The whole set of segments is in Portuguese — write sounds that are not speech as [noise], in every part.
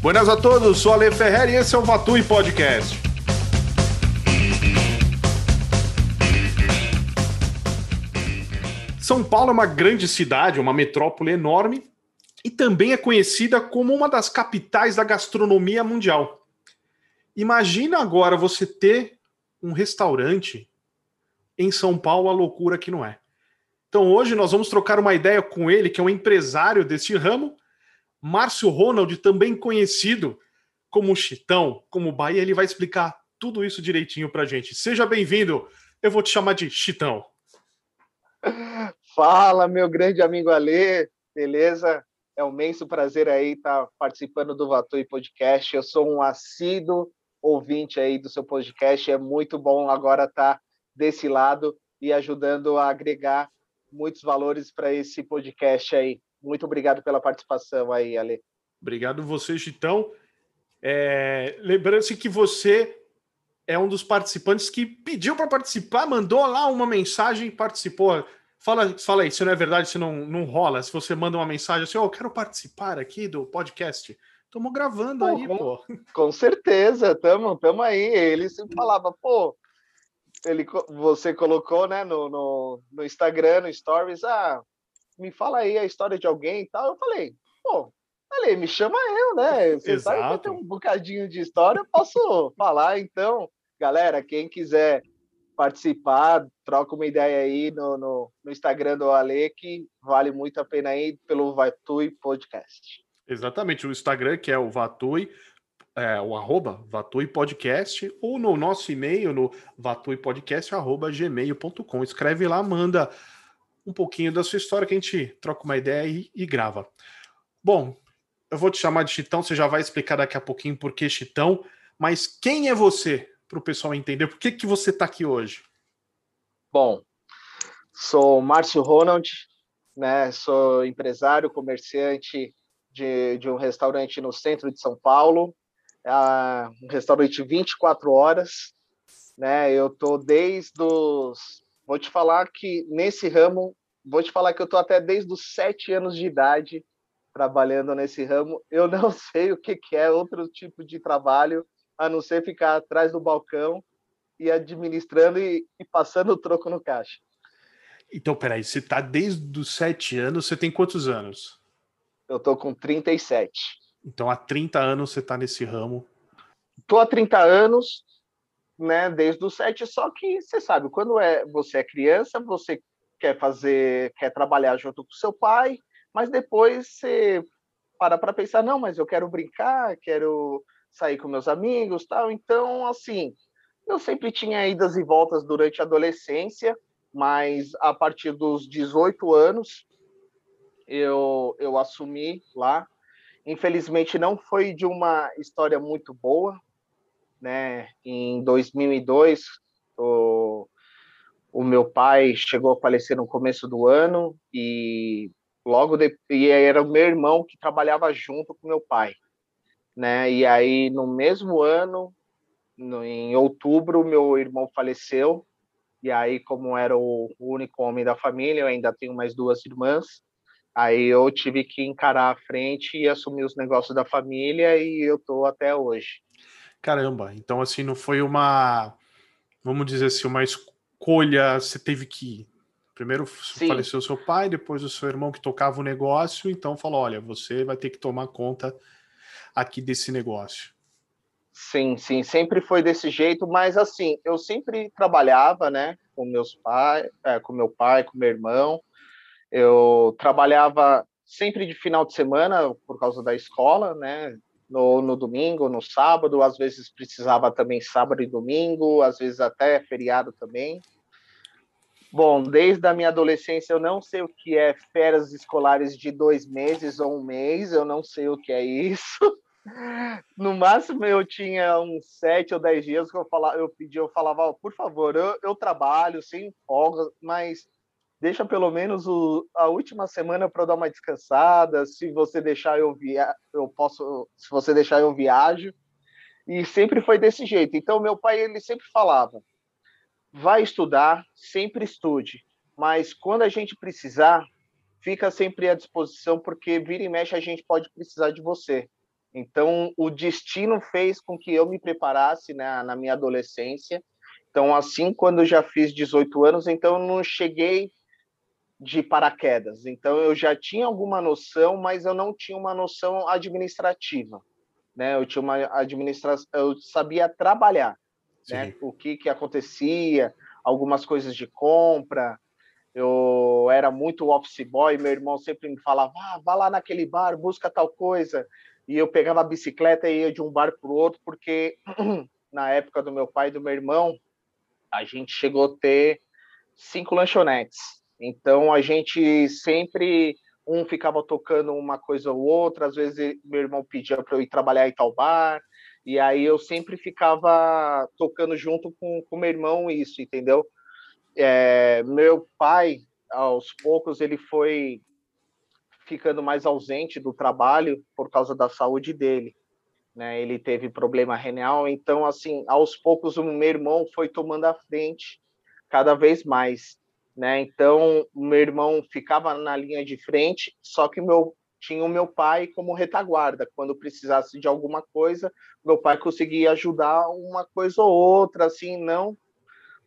Buenas a todos, sou Ale Ferrer e esse é o Vatui Podcast. São Paulo é uma grande cidade, uma metrópole enorme e também é conhecida como uma das capitais da gastronomia mundial. Imagina agora você ter um restaurante em São Paulo, a loucura que não é. Então hoje nós vamos trocar uma ideia com ele, que é um empresário desse ramo, Márcio Ronald, também conhecido como Chitão, como Bahia, ele vai explicar tudo isso direitinho pra gente. Seja bem-vindo. Eu vou te chamar de Chitão. Fala, meu grande amigo Alê, beleza? É um imenso prazer aí estar participando do Vatui Podcast. Eu sou um assíduo ouvinte aí do seu podcast. É muito bom agora estar desse lado e ajudando a agregar muitos valores para esse podcast aí. Muito obrigado pela participação aí, Ale. Obrigado você, Chitão. É, Lembrando-se que você é um dos participantes que pediu para participar, mandou lá uma mensagem, participou. Fala, fala aí, se não é verdade, se não, não rola, se você manda uma mensagem assim, oh, eu quero participar aqui do podcast. Estamos gravando pô, aí, com, pô. Com certeza, estamos tamo aí. Ele sempre falava, pô, ele, você colocou né, no, no, no Instagram, no Stories, ah, me fala aí a história de alguém e tal. Eu falei, pô, falei, me chama eu, né? Você Exato. sabe que tem um bocadinho de história, eu posso falar. Então, galera, quem quiser participar, troca uma ideia aí no, no, no Instagram do Ale, que vale muito a pena aí pelo Vatui Podcast. Exatamente, o Instagram que é o Vatui, é, o arroba Vatui Podcast, ou no nosso e-mail, no vatuipodcast.gmail.com. Escreve lá, manda um pouquinho da sua história que a gente troca uma ideia e, e grava. Bom, eu vou te chamar de Chitão, você já vai explicar daqui a pouquinho por que Chitão, mas quem é você, para o pessoal entender? Por que, que você está aqui hoje? Bom, sou Márcio Ronald, né? sou empresário, comerciante de, de um restaurante no centro de São Paulo, uh, um restaurante 24 horas, né? Eu tô desde os Vou te falar que nesse ramo, vou te falar que eu estou até desde os sete anos de idade trabalhando nesse ramo. Eu não [laughs] sei o que, que é outro tipo de trabalho, a não ser ficar atrás do balcão e administrando e, e passando o troco no caixa. Então, peraí, você está desde os sete anos, você tem quantos anos? Eu estou com 37. Então, há 30 anos você está nesse ramo. Estou há 30 anos, né, desde os sete, só que você sabe, quando é, você é criança, você quer fazer, quer trabalhar junto com seu pai, mas depois você para para pensar, não, mas eu quero brincar, quero sair com meus amigos, tal. Então, assim, eu sempre tinha idas e voltas durante a adolescência, mas a partir dos 18 anos eu eu assumi lá. Infelizmente não foi de uma história muito boa, né? Em 2002, o, o meu pai chegou a falecer no começo do ano e logo de, e era o meu irmão que trabalhava junto com meu pai, né? E aí no mesmo ano, no, em outubro, meu irmão faleceu. E aí, como era o único homem da família, eu ainda tenho mais duas irmãs. Aí eu tive que encarar a frente e assumir os negócios da família e eu tô até hoje. Caramba, então assim, não foi uma, vamos dizer assim, uma você teve que primeiro Sim. faleceu seu pai, depois o seu irmão que tocava o negócio, então falou, olha, você vai ter que tomar conta aqui desse negócio. Sim, sim, sempre foi desse jeito, mas assim, eu sempre trabalhava, né, com meus pais, é, com meu pai, com meu irmão. Eu trabalhava sempre de final de semana por causa da escola, né? no, no domingo, no sábado, às vezes precisava também sábado e domingo, às vezes até feriado também. Bom, desde a minha adolescência eu não sei o que é férias escolares de dois meses ou um mês, eu não sei o que é isso. [laughs] No máximo eu tinha uns sete ou dez dias que eu falava, eu pedia, eu falava, oh, por favor, eu, eu trabalho sem folga, mas deixa pelo menos o, a última semana para dar uma descansada. Se você deixar eu via, eu posso, se você deixar eu viajo. E sempre foi desse jeito. Então meu pai ele sempre falava: vai estudar, sempre estude, mas quando a gente precisar, fica sempre à disposição porque vira e mexe a gente pode precisar de você. Então, o destino fez com que eu me preparasse né, na minha adolescência. Então, assim, quando eu já fiz 18 anos, então eu não cheguei de paraquedas. Então, eu já tinha alguma noção, mas eu não tinha uma noção administrativa. Né? Eu tinha uma administração, eu sabia trabalhar, né? O que que acontecia, algumas coisas de compra. Eu era muito office boy, meu irmão sempre me falava: ah, vá lá naquele bar, busca tal coisa e eu pegava a bicicleta e ia de um bar para o outro, porque [clears throat] na época do meu pai e do meu irmão, a gente chegou a ter cinco lanchonetes. Então a gente sempre um ficava tocando uma coisa ou outra, às vezes meu irmão pedia para eu ir trabalhar em tal bar, e aí eu sempre ficava tocando junto com o meu irmão isso, entendeu? É, meu pai, aos poucos, ele foi ficando mais ausente do trabalho por causa da saúde dele. Né? Ele teve problema renal, então, assim, aos poucos o meu irmão foi tomando a frente cada vez mais. Né? Então, o meu irmão ficava na linha de frente, só que meu tinha o meu pai como retaguarda. Quando precisasse de alguma coisa, meu pai conseguia ajudar uma coisa ou outra, assim, não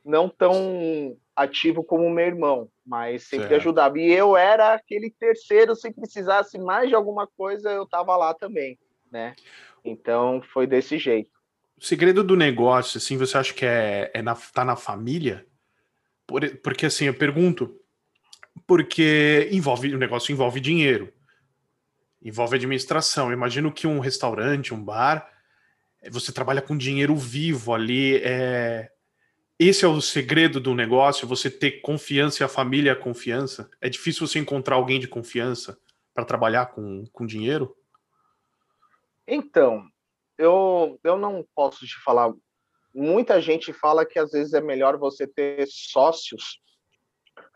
não tão ativo como meu irmão, mas sempre certo. ajudava. E eu era aquele terceiro, se precisasse mais de alguma coisa, eu estava lá também, né? Então foi desse jeito. O segredo do negócio, assim, você acha que é, é na, tá na família? Por, porque assim, eu pergunto, porque envolve o negócio envolve dinheiro, envolve administração. Eu imagino que um restaurante, um bar, você trabalha com dinheiro vivo ali, é, esse é o segredo do negócio, você ter confiança e a família a confiança. É difícil você encontrar alguém de confiança para trabalhar com, com dinheiro? Então, eu, eu não posso te falar. Muita gente fala que às vezes é melhor você ter sócios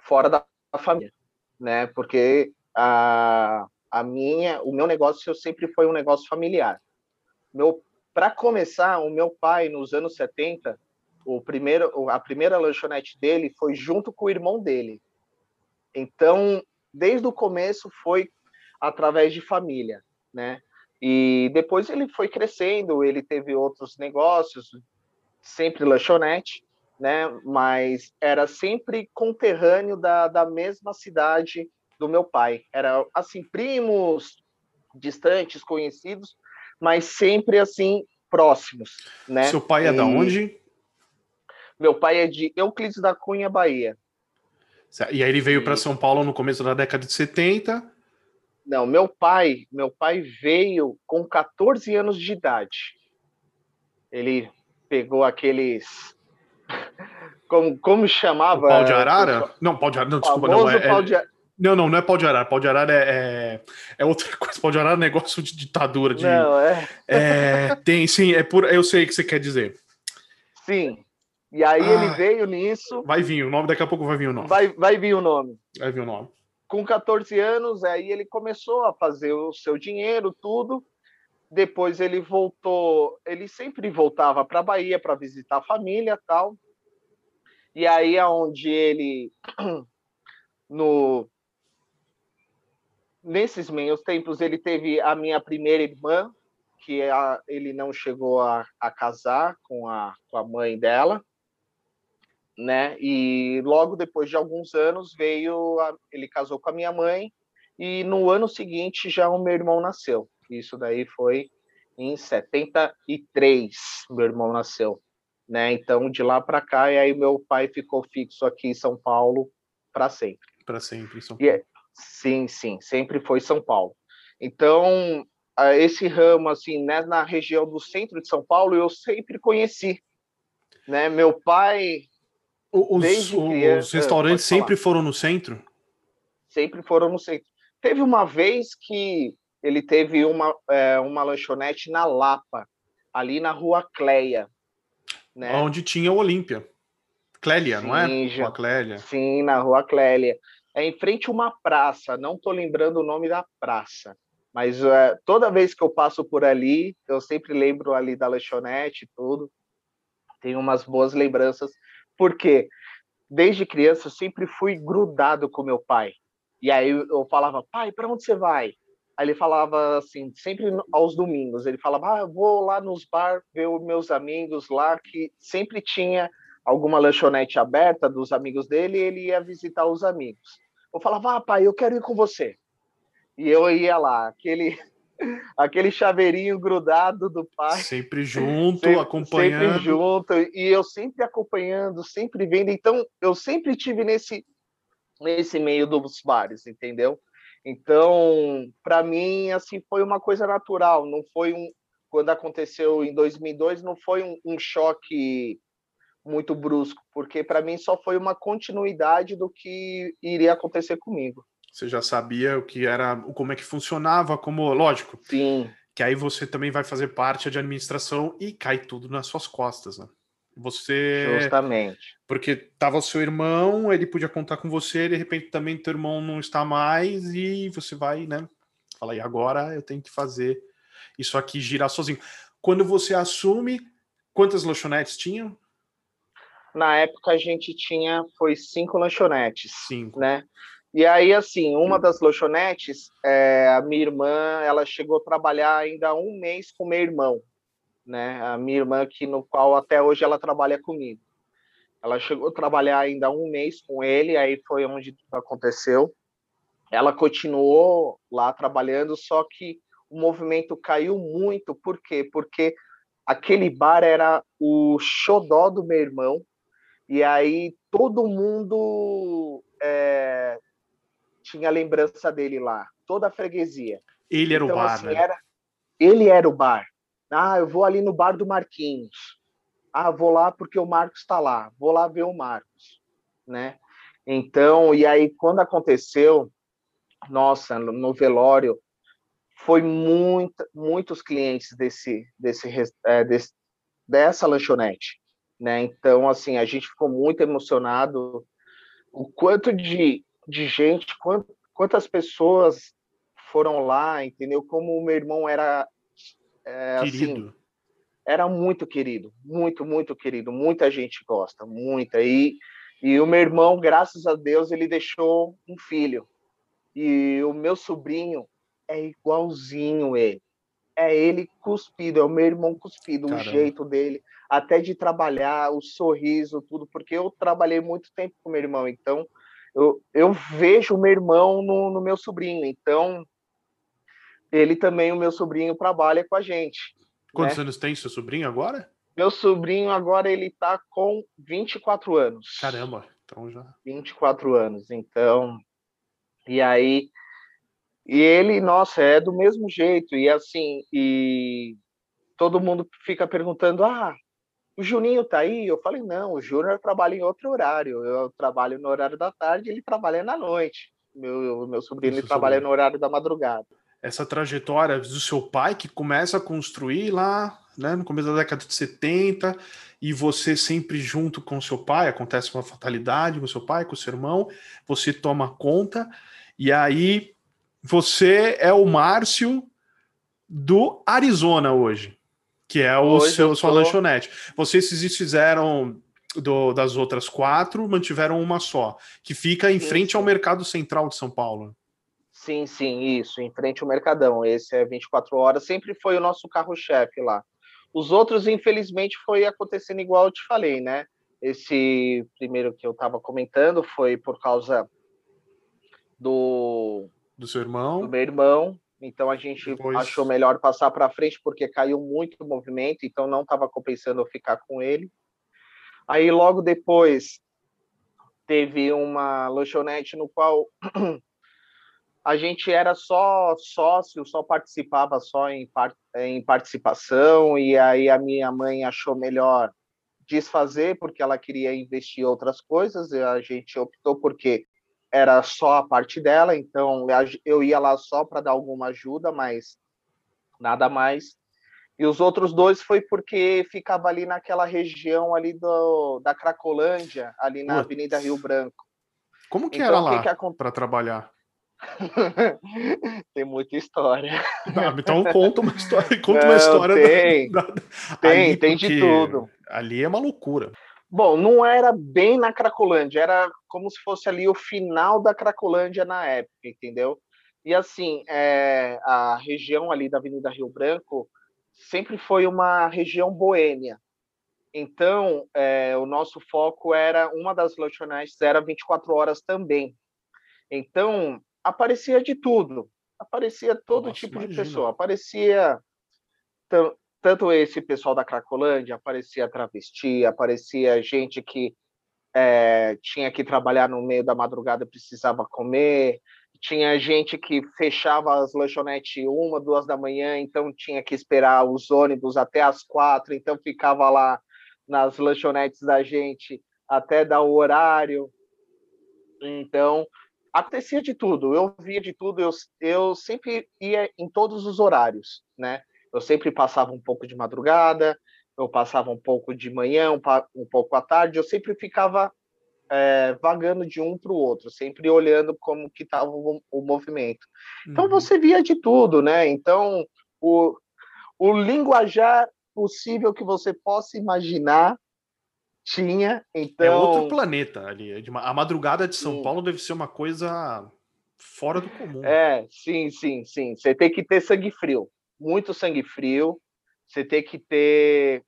fora da família, né? Porque a, a minha, o meu negócio sempre foi um negócio familiar. Meu, para começar, o meu pai nos anos 70 o primeiro, a primeira lanchonete dele foi junto com o irmão dele. Então, desde o começo foi através de família, né? E depois ele foi crescendo, ele teve outros negócios, sempre lanchonete, né? Mas era sempre conterrâneo da, da mesma cidade do meu pai. Era assim, primos distantes, conhecidos, mas sempre assim próximos, né? Seu pai é e... da onde? Meu pai é de Euclides da Cunha, Bahia. E aí ele veio para São Paulo no começo da década de 70. Não, meu pai, meu pai veio com 14 anos de idade. Ele pegou aqueles [laughs] como, como chamava? O pau de arara? Não, pau de arara, não, desculpa, não. É, é... De... Não, não, não é pau de arara. Pau de arara é, é, é outra [laughs] coisa. Pau de arara é negócio de ditadura. De, não, é... é. Tem, sim, é por. Eu sei o que você quer dizer. Sim. E aí ah, ele veio nisso. Vai vir o nome, daqui a pouco vai vir o nome. Vai, vai vir o nome. Vai vir o nome. Com 14 anos, aí ele começou a fazer o seu dinheiro, tudo. Depois ele voltou, ele sempre voltava para a Bahia para visitar a família tal. E aí aonde ele [clears throat] no nesses meios tempos ele teve a minha primeira irmã, que a, ele não chegou a, a casar com a, com a mãe dela né? E logo depois de alguns anos veio, a, ele casou com a minha mãe e no ano seguinte já o meu irmão nasceu. Isso daí foi em 73, meu irmão nasceu, né? Então de lá para cá e aí meu pai ficou fixo aqui em São Paulo para sempre. Para sempre, São Paulo. É, sim, sim, sempre foi São Paulo. Então esse ramo assim, né, na região do centro de São Paulo eu sempre conheci, né? Meu pai os, Desde criança, os restaurantes sempre foram no centro? Sempre foram no centro. Teve uma vez que ele teve uma, é, uma lanchonete na Lapa, ali na rua Cleia. Né? Onde tinha o Olímpia. Clélia, sim, não é? Já, rua Clélia. Sim, na rua Clélia. É em frente a uma praça, não estou lembrando o nome da praça. Mas é, toda vez que eu passo por ali, eu sempre lembro ali da lanchonete e tudo. Tenho umas boas lembranças porque desde criança eu sempre fui grudado com meu pai. E aí eu falava, pai, para onde você vai? Aí ele falava assim, sempre aos domingos, ele falava, ah, vou lá nos bar ver os meus amigos lá, que sempre tinha alguma lanchonete aberta dos amigos dele, e ele ia visitar os amigos. Eu falava, ah, pai, eu quero ir com você. E eu ia lá, aquele [laughs] aquele chaveirinho grudado do pai. Sempre junto, sempre, acompanhando. Sempre junto, e eu sempre acompanhando, sempre vendo. Então, eu sempre tive nesse, nesse meio dos bares, entendeu? Então, para mim, assim, foi uma coisa natural, não foi um. Quando aconteceu em 2002, não foi um, um choque muito brusco, porque para mim só foi uma continuidade do que iria acontecer comigo. Você já sabia o que era, como é que funcionava, como, lógico. Sim. Que aí você também vai fazer parte de administração e cai tudo nas suas costas, né? Você. Justamente. Porque tava o seu irmão, ele podia contar com você, de repente também teu irmão não está mais, e você vai, né? Fala, e agora eu tenho que fazer isso aqui girar sozinho. Quando você assume, quantas lanchonetes tinham? Na época a gente tinha, foi cinco lanchonetes. Cinco. Né? E aí, assim, uma das lanchonetes, é, a minha irmã, ela chegou a trabalhar ainda um mês com meu irmão né? A minha irmã, que no qual até hoje ela trabalha comigo. Ela chegou a trabalhar ainda um mês com ele, aí foi onde tudo aconteceu. Ela continuou lá trabalhando, só que o movimento caiu muito. Por quê? Porque aquele bar era o xodó do meu irmão, e aí todo mundo é, tinha lembrança dele lá, toda a freguesia. Ele era então, o bar, assim, né? Era, ele era o bar. Ah, eu vou ali no bar do Marquinhos. Ah, vou lá porque o Marcos está lá. Vou lá ver o Marcos, né? Então, e aí quando aconteceu, nossa, no velório foi muito, muitos clientes desse, desse, é, desse dessa lanchonete, né? Então, assim, a gente ficou muito emocionado. O quanto de, de gente, quantas pessoas foram lá, entendeu? Como o meu irmão era é, assim, querido. Assim, era muito querido, muito, muito querido. Muita gente gosta, muita. E, e o meu irmão, graças a Deus, ele deixou um filho. E o meu sobrinho é igualzinho ele. É ele cuspido, é o meu irmão cuspido, Caramba. o jeito dele, até de trabalhar, o sorriso, tudo, porque eu trabalhei muito tempo com meu irmão, então eu, eu vejo o meu irmão no, no meu sobrinho. Então, ele também, o meu sobrinho, trabalha com a gente. Quantos né? anos tem seu sobrinho agora? Meu sobrinho agora ele tá com 24 anos. Caramba, então já. 24 anos, então. E aí e ele, nossa, é do mesmo jeito e assim, e todo mundo fica perguntando: "Ah, o Juninho tá aí?" Eu falei: "Não, o Júnior trabalha em outro horário. Eu trabalho no horário da tarde, ele trabalha na noite. Meu meu sobrinho ele trabalha no horário da madrugada." essa trajetória do seu pai que começa a construir lá, né, no começo da década de 70, e você sempre junto com seu pai, acontece uma fatalidade com seu pai, com seu irmão, você toma conta, e aí você é o Márcio do Arizona hoje, que é o hoje seu sua lanchonete. Vocês fizeram do, das outras quatro, mantiveram uma só, que fica em frente ao mercado central de São Paulo. Sim, sim, isso, em frente ao Mercadão. Esse é 24 horas, sempre foi o nosso carro-chefe lá. Os outros, infelizmente, foi acontecendo igual eu te falei, né? Esse primeiro que eu estava comentando foi por causa do do seu irmão, do meu irmão. Então a gente Depois... achou melhor passar para frente porque caiu muito o movimento, então não estava compensando eu ficar com ele. Aí logo depois teve uma lanchonete no qual [clears throat] a gente era só sócio, só participava só em, em participação, e aí a minha mãe achou melhor desfazer, porque ela queria investir em outras coisas, e a gente optou porque era só a parte dela, então eu ia lá só para dar alguma ajuda, mas nada mais. E os outros dois foi porque ficava ali naquela região ali do, da Cracolândia, ali na Avenida Rio Branco. Como que então, era lá para trabalhar? [laughs] tem muita história. Não, então conta uma história, [laughs] conta Não, uma história. Tem, da, da... tem, ali, tem de tudo. Ali é uma loucura. Bom, não era bem na Cracolândia, era como se fosse ali o final da Cracolândia na época, entendeu? E assim, é, a região ali da Avenida Rio Branco sempre foi uma região boêmia. Então, é, o nosso foco era uma das lanchonetes era 24 horas também. Então, aparecia de tudo. Aparecia todo Nossa, tipo imagina. de pessoa. Aparecia tanto esse pessoal da Cracolândia, aparecia travesti, aparecia gente que é, tinha que trabalhar no meio da madrugada, precisava comer, tinha gente que fechava as lanchonetes uma, duas da manhã, então tinha que esperar os ônibus até as quatro, então ficava lá nas lanchonetes da gente até dar o horário. Então, acontecia de tudo, eu via de tudo, eu, eu sempre ia em todos os horários, né? Eu sempre passava um pouco de madrugada, eu passava um pouco de manhã, um, um pouco à tarde, eu sempre ficava é, vagando de um para o outro, sempre olhando como que estava o, o, movimento. Então uhum. você via de tudo, né? Então o, o linguajar possível que você possa imaginar tinha. Então é outro planeta ali. É a madrugada de São sim. Paulo deve ser uma coisa fora do comum. É, sim, sim, sim. Você tem que ter sangue frio, muito sangue frio. Você tem que ter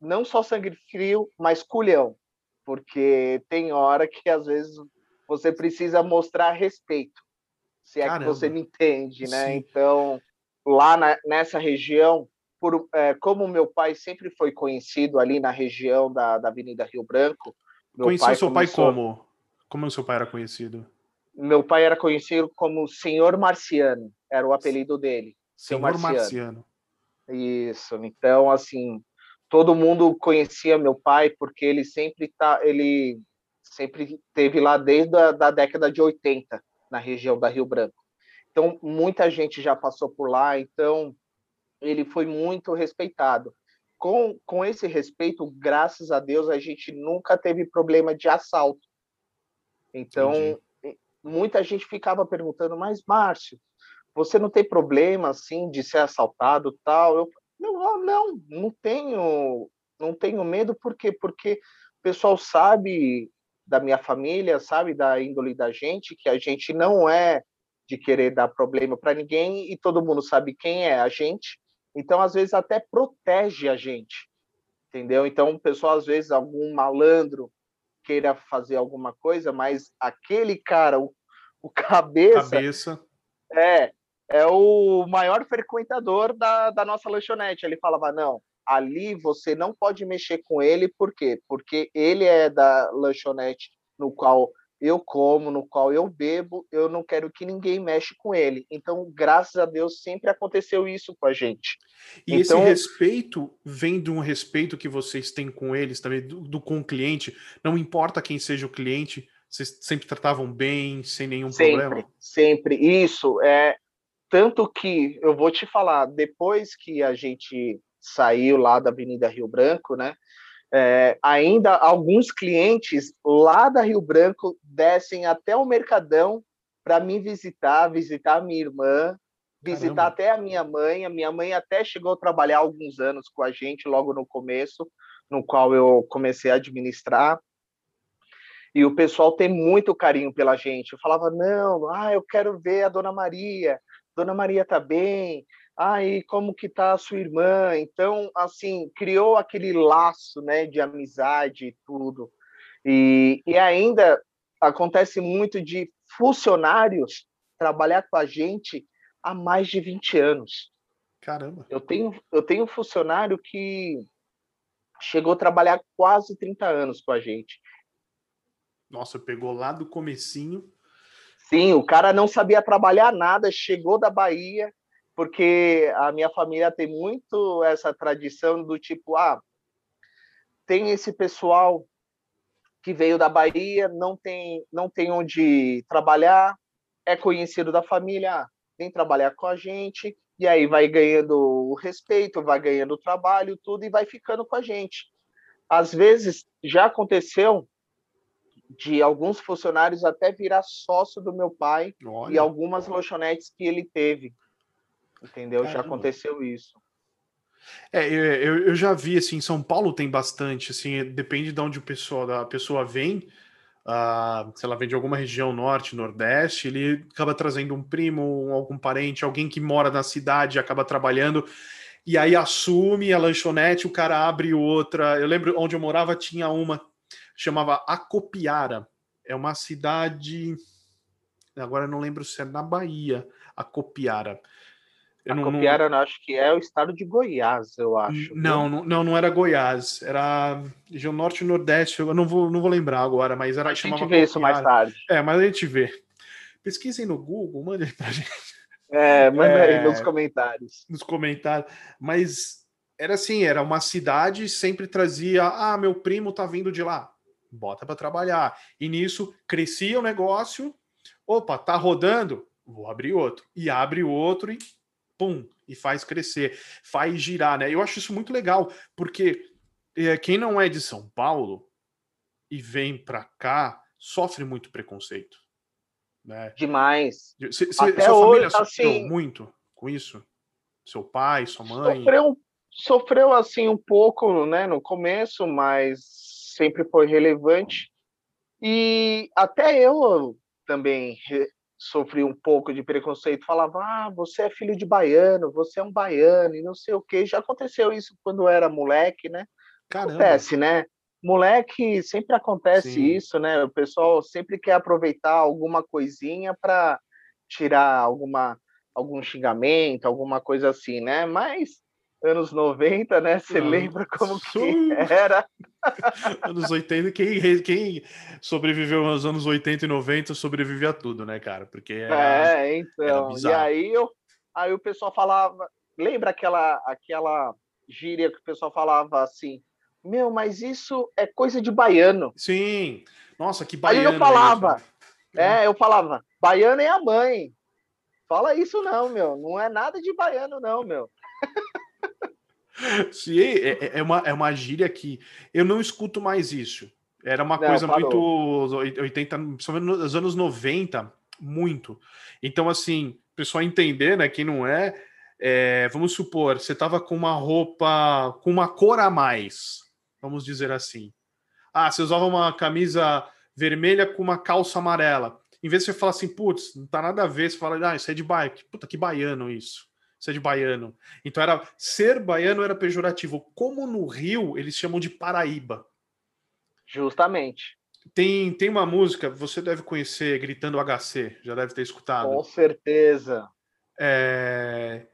não só sangue frio, mas culhão, porque tem hora que às vezes você precisa mostrar respeito, se é Caramba. que você me entende, né? Sim. Então, lá na, nessa região, por, é, como meu pai sempre foi conhecido ali na região da, da Avenida Rio Branco. Conheceu seu começou... pai como? Como o seu pai era conhecido? Meu pai era conhecido como Senhor Marciano, era o apelido dele. Senhor Marciano. Marciano. Isso. Então, assim, todo mundo conhecia meu pai porque ele sempre tá, ele sempre teve lá desde a da década de 80 na região da Rio Branco. Então, muita gente já passou por lá, então ele foi muito respeitado. Com, com esse respeito, graças a Deus, a gente nunca teve problema de assalto. Então, Entendi. muita gente ficava perguntando, mas Márcio, você não tem problema assim de ser assaltado tal? Eu não, não, não tenho, não tenho medo por quê? Porque o pessoal sabe da minha família, sabe da índole da gente que a gente não é de querer dar problema para ninguém e todo mundo sabe quem é a gente. Então, às vezes até protege a gente. Entendeu? Então, o pessoal às vezes algum malandro queira fazer alguma coisa, mas aquele cara, o, o [laughs] cabeça, cabeça, é, é o maior frequentador da, da nossa lanchonete. Ele falava: não, ali você não pode mexer com ele, por quê? Porque ele é da lanchonete no qual eu como, no qual eu bebo, eu não quero que ninguém mexe com ele. Então, graças a Deus, sempre aconteceu isso com a gente. E então, esse respeito vem de um respeito que vocês têm com eles também, do, do com o cliente. Não importa quem seja o cliente, vocês sempre tratavam bem, sem nenhum sempre, problema. Sempre, isso é tanto que eu vou te falar, depois que a gente saiu lá da Avenida Rio Branco, né? É, ainda alguns clientes lá da Rio Branco descem até o Mercadão para me visitar, visitar a minha irmã, visitar Caramba. até a minha mãe. A minha mãe até chegou a trabalhar alguns anos com a gente logo no começo, no qual eu comecei a administrar. E o pessoal tem muito carinho pela gente. Eu falava, não, ah, eu quero ver a Dona Maria, Dona Maria tá bem, ai, como que tá a sua irmã? Então, assim, criou aquele laço, né, de amizade e tudo. E, e ainda acontece muito de funcionários trabalhar com a gente há mais de 20 anos. Caramba. Eu tenho, eu tenho um funcionário que chegou a trabalhar quase 30 anos com a gente. Nossa, pegou lá do comecinho Sim, o cara não sabia trabalhar nada, chegou da Bahia, porque a minha família tem muito essa tradição do tipo, ah, tem esse pessoal que veio da Bahia, não tem, não tem onde trabalhar, é conhecido da família, ah, vem trabalhar com a gente, e aí vai ganhando o respeito, vai ganhando o trabalho, tudo, e vai ficando com a gente. Às vezes, já aconteceu de alguns funcionários até virar sócio do meu pai Olha. e algumas lanchonetes que ele teve. Entendeu? Caramba. Já aconteceu isso. É, eu, eu já vi assim, em São Paulo tem bastante, assim, depende de onde o pessoal, a pessoa vem, uh, sei lá, vem de alguma região norte, nordeste, ele acaba trazendo um primo, algum parente, alguém que mora na cidade, acaba trabalhando, e aí assume a lanchonete, o cara abre outra. Eu lembro onde eu morava tinha uma, chamava Acopiara. É uma cidade. Agora não lembro se é na Bahia, Acopiara. Eu não, Acopiara, não... eu acho que é o estado de Goiás, eu acho. Não, não, não, não era Goiás, era região norte e nordeste, eu não vou, não vou lembrar agora, mas era. A gente vê isso mais tarde. É, mas a gente vê. Pesquisem no Google, mandem pra [laughs] gente. É, manda é, aí nos comentários. Nos comentários. Mas era assim, era uma cidade, sempre trazia, ah, meu primo tá vindo de lá, bota para trabalhar. E nisso crescia o negócio, opa, tá rodando, vou abrir outro. E abre outro e pum, e faz crescer, faz girar, né? Eu acho isso muito legal, porque é, quem não é de São Paulo e vem para cá sofre muito preconceito. Né? Demais. Cê, cê, Até sua hoje, família sofreu assim, muito com isso? Seu pai, sua mãe? Sofreu, sofreu assim um pouco né, no começo, mas sempre foi relevante. E até eu também sofri um pouco de preconceito, falava, ah, você é filho de baiano, você é um baiano, e não sei o que. Já aconteceu isso quando eu era moleque, né? Caramba. Acontece, né? Moleque, sempre acontece Sim. isso, né? O pessoal sempre quer aproveitar alguma coisinha para tirar alguma algum xingamento, alguma coisa assim, né? Mas anos 90, né? Você lembra como que era? [laughs] anos 80, quem, quem sobreviveu aos anos 80 e 90 sobrevive a tudo, né, cara? Porque era, é, então. e aí eu aí o pessoal falava, lembra aquela aquela gíria que o pessoal falava assim: "Meu, mas isso é coisa de baiano". Sim. Nossa, que baiano. Aí eu falava, é, é, eu falava: "Baiano é a mãe". Fala isso não, meu. Não é nada de baiano não, meu. [laughs] [laughs] É, é, é, uma, é uma gíria que eu não escuto mais isso. Era uma não, coisa parou. muito 80, principalmente nos anos 90, muito. Então, assim, o pessoal entender, né? Quem não é, é vamos supor, você tava com uma roupa com uma cor a mais, vamos dizer assim. Ah, você usava uma camisa vermelha com uma calça amarela. Em vez de você falar assim, putz, não tá nada a ver, você fala, ah, isso é de bike. Puta, que baiano isso ser de baiano. Então era ser baiano era pejorativo. Como no Rio eles chamam de Paraíba. Justamente. Tem, tem uma música, você deve conhecer, Gritando HC, já deve ter escutado. Com certeza. É...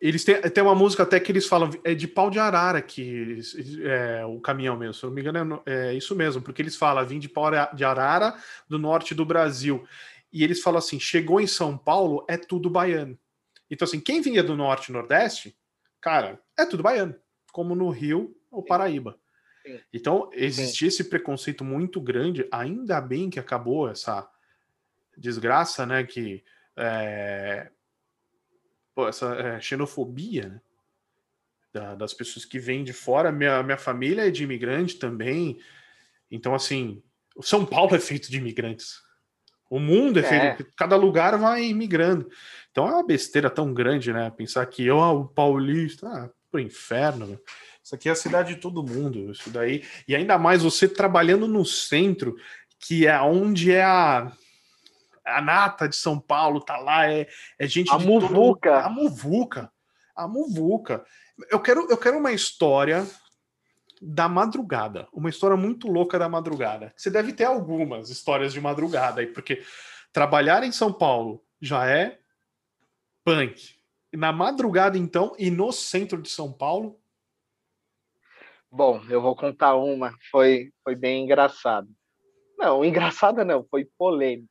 Eles têm, tem uma música até que eles falam, é de pau de arara que é o caminhão mesmo, se eu não me engano é, é isso mesmo, porque eles falam, vim de pau de arara do norte do Brasil. E eles falam assim, chegou em São Paulo, é tudo baiano. Então, assim, quem vinha do norte e nordeste, cara, é tudo baiano, como no Rio ou Paraíba. Sim. Então, existia esse preconceito muito grande, ainda bem que acabou essa desgraça, né? Que é, pô, essa é, xenofobia, né? Da, das pessoas que vêm de fora. Minha, minha família é de imigrante também. Então, assim, o São Paulo é feito de imigrantes. O mundo é, é. feito, cada lugar vai migrando. Então é uma besteira tão grande, né? Pensar que eu, o paulista, ah, pro inferno. Isso aqui é a cidade de todo mundo, isso daí. E ainda mais você trabalhando no centro, que é onde é a a nata de São Paulo, tá lá, é, é gente a muvuca. Todo... A muvuca. A muvuca. Eu quero, eu quero uma história da madrugada. Uma história muito louca da madrugada. Você deve ter algumas histórias de madrugada aí, porque trabalhar em São Paulo já é punk. Na madrugada, então, e no centro de São Paulo? Bom, eu vou contar uma. Foi, foi bem engraçado. Não, engraçada não, foi polêmica.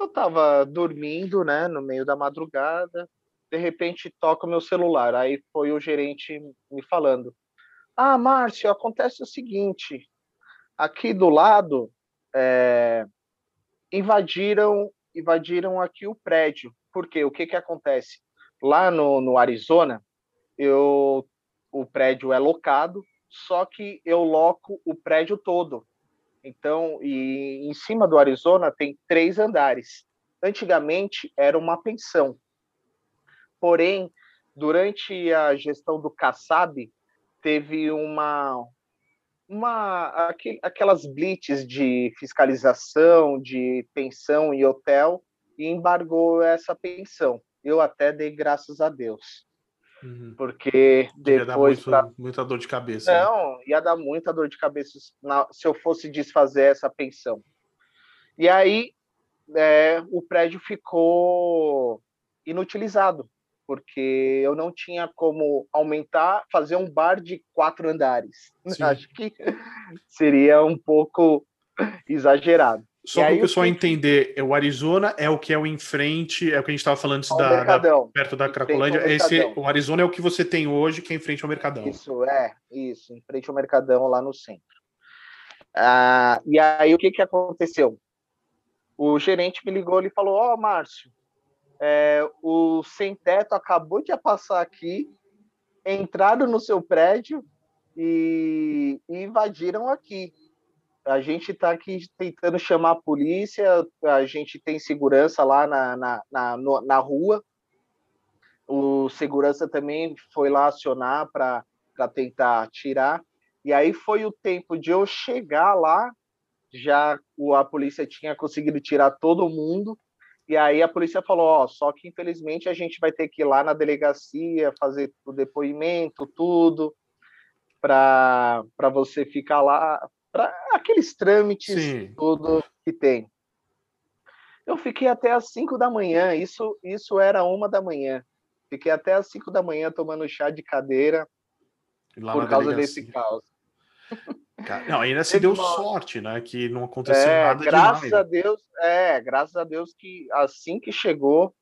Eu estava dormindo, né, no meio da madrugada, de repente toca o meu celular. Aí foi o gerente me falando: ah, Márcio, acontece o seguinte: aqui do lado é, invadiram invadiram aqui o prédio. Porque o que que acontece? Lá no, no Arizona, eu o prédio é locado, só que eu loco o prédio todo. Então, e em cima do Arizona tem três andares. Antigamente era uma pensão. Porém, durante a gestão do Kassab, teve uma uma aquelas blitz de fiscalização de pensão e hotel e embargou essa pensão. Eu até dei graças a Deus. Uhum. Porque depois. Ia dar muito, muita dor de cabeça. Né? Não, né? ia dar muita dor de cabeça se eu fosse desfazer essa pensão. E aí é, o prédio ficou inutilizado, porque eu não tinha como aumentar, fazer um bar de quatro andares. [laughs] Sim. Acho que seria um pouco exagerado. Só para o pessoal entender, é o Arizona é o que é o em frente, é o que a gente estava falando da, da, perto da Cracolândia. Esse, o Arizona é o que você tem hoje, que é em frente ao Mercadão. Isso, é, isso, em frente ao Mercadão, lá no centro. Ah, e aí o que, que aconteceu? O gerente me ligou e falou: Ó, oh, Márcio, é, o sem teto acabou de passar aqui, entraram no seu prédio e, e invadiram aqui a gente está aqui tentando chamar a polícia, a gente tem segurança lá na, na, na, na rua. O segurança também foi lá acionar para tentar tirar. E aí foi o tempo de eu chegar lá, já a polícia tinha conseguido tirar todo mundo. E aí a polícia falou: Ó, só que infelizmente a gente vai ter que ir lá na delegacia fazer o depoimento, tudo, para você ficar lá, para aqueles trâmites Sim. tudo que tem. Eu fiquei até às 5 da manhã, isso, isso era uma da manhã. Fiquei até às 5 da manhã tomando chá de cadeira por causa delegacia. desse caos. [laughs] Não, ainda se deu sorte, né? Que não aconteceu é, nada graças demais. a Deus, é, graças a Deus que assim que chegou,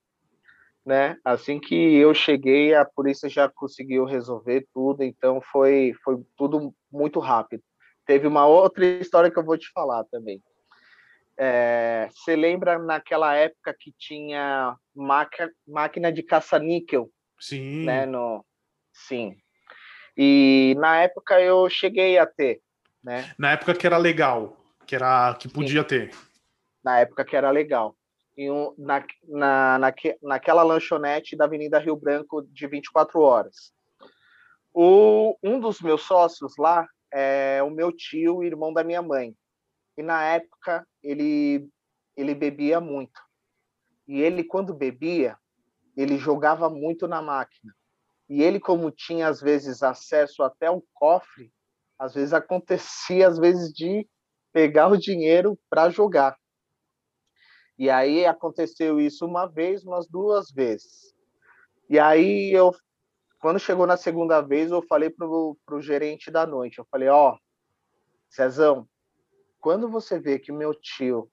né? Assim que eu cheguei, a polícia já conseguiu resolver tudo, então foi, foi tudo muito rápido. Teve uma outra história que eu vou te falar também. É, você lembra naquela época que tinha máquina de caça-níquel? Sim. Né, no, sim. E na época eu cheguei a ter. Né? Na época que era legal, que era que podia sim. ter. Na época que era legal. Um, na, na, naque, naquela lanchonete da Avenida Rio Branco de 24 horas. O, um dos meus sócios lá, é o meu tio, irmão da minha mãe. E na época ele ele bebia muito. E ele quando bebia, ele jogava muito na máquina. E ele como tinha às vezes acesso até o cofre, às vezes acontecia às vezes de pegar o dinheiro para jogar. E aí aconteceu isso uma vez, umas duas vezes. E aí eu quando chegou na segunda vez, eu falei pro, pro gerente da noite, eu falei, ó, oh, Cezão, quando você vê que meu tio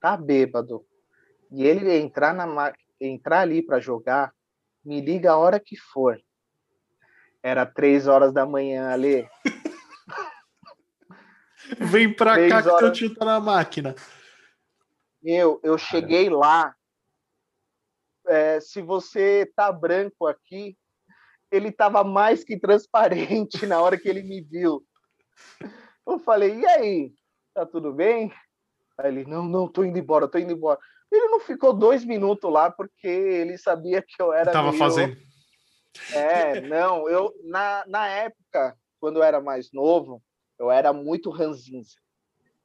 tá bêbado e ele entrar, na, entrar ali para jogar, me liga a hora que for. Era três horas da manhã ali. [laughs] Vem pra cá horas... que teu tio tá na máquina. Eu, eu cheguei lá. É, se você tá branco aqui, ele estava mais que transparente na hora que ele me viu. Eu falei, e aí, tá tudo bem? Aí ele, não, não, tô indo embora, tô indo embora. Ele não ficou dois minutos lá porque ele sabia que eu era. Tava meio... fazendo. É, não, eu na, na época, quando eu era mais novo, eu era muito ranzinza.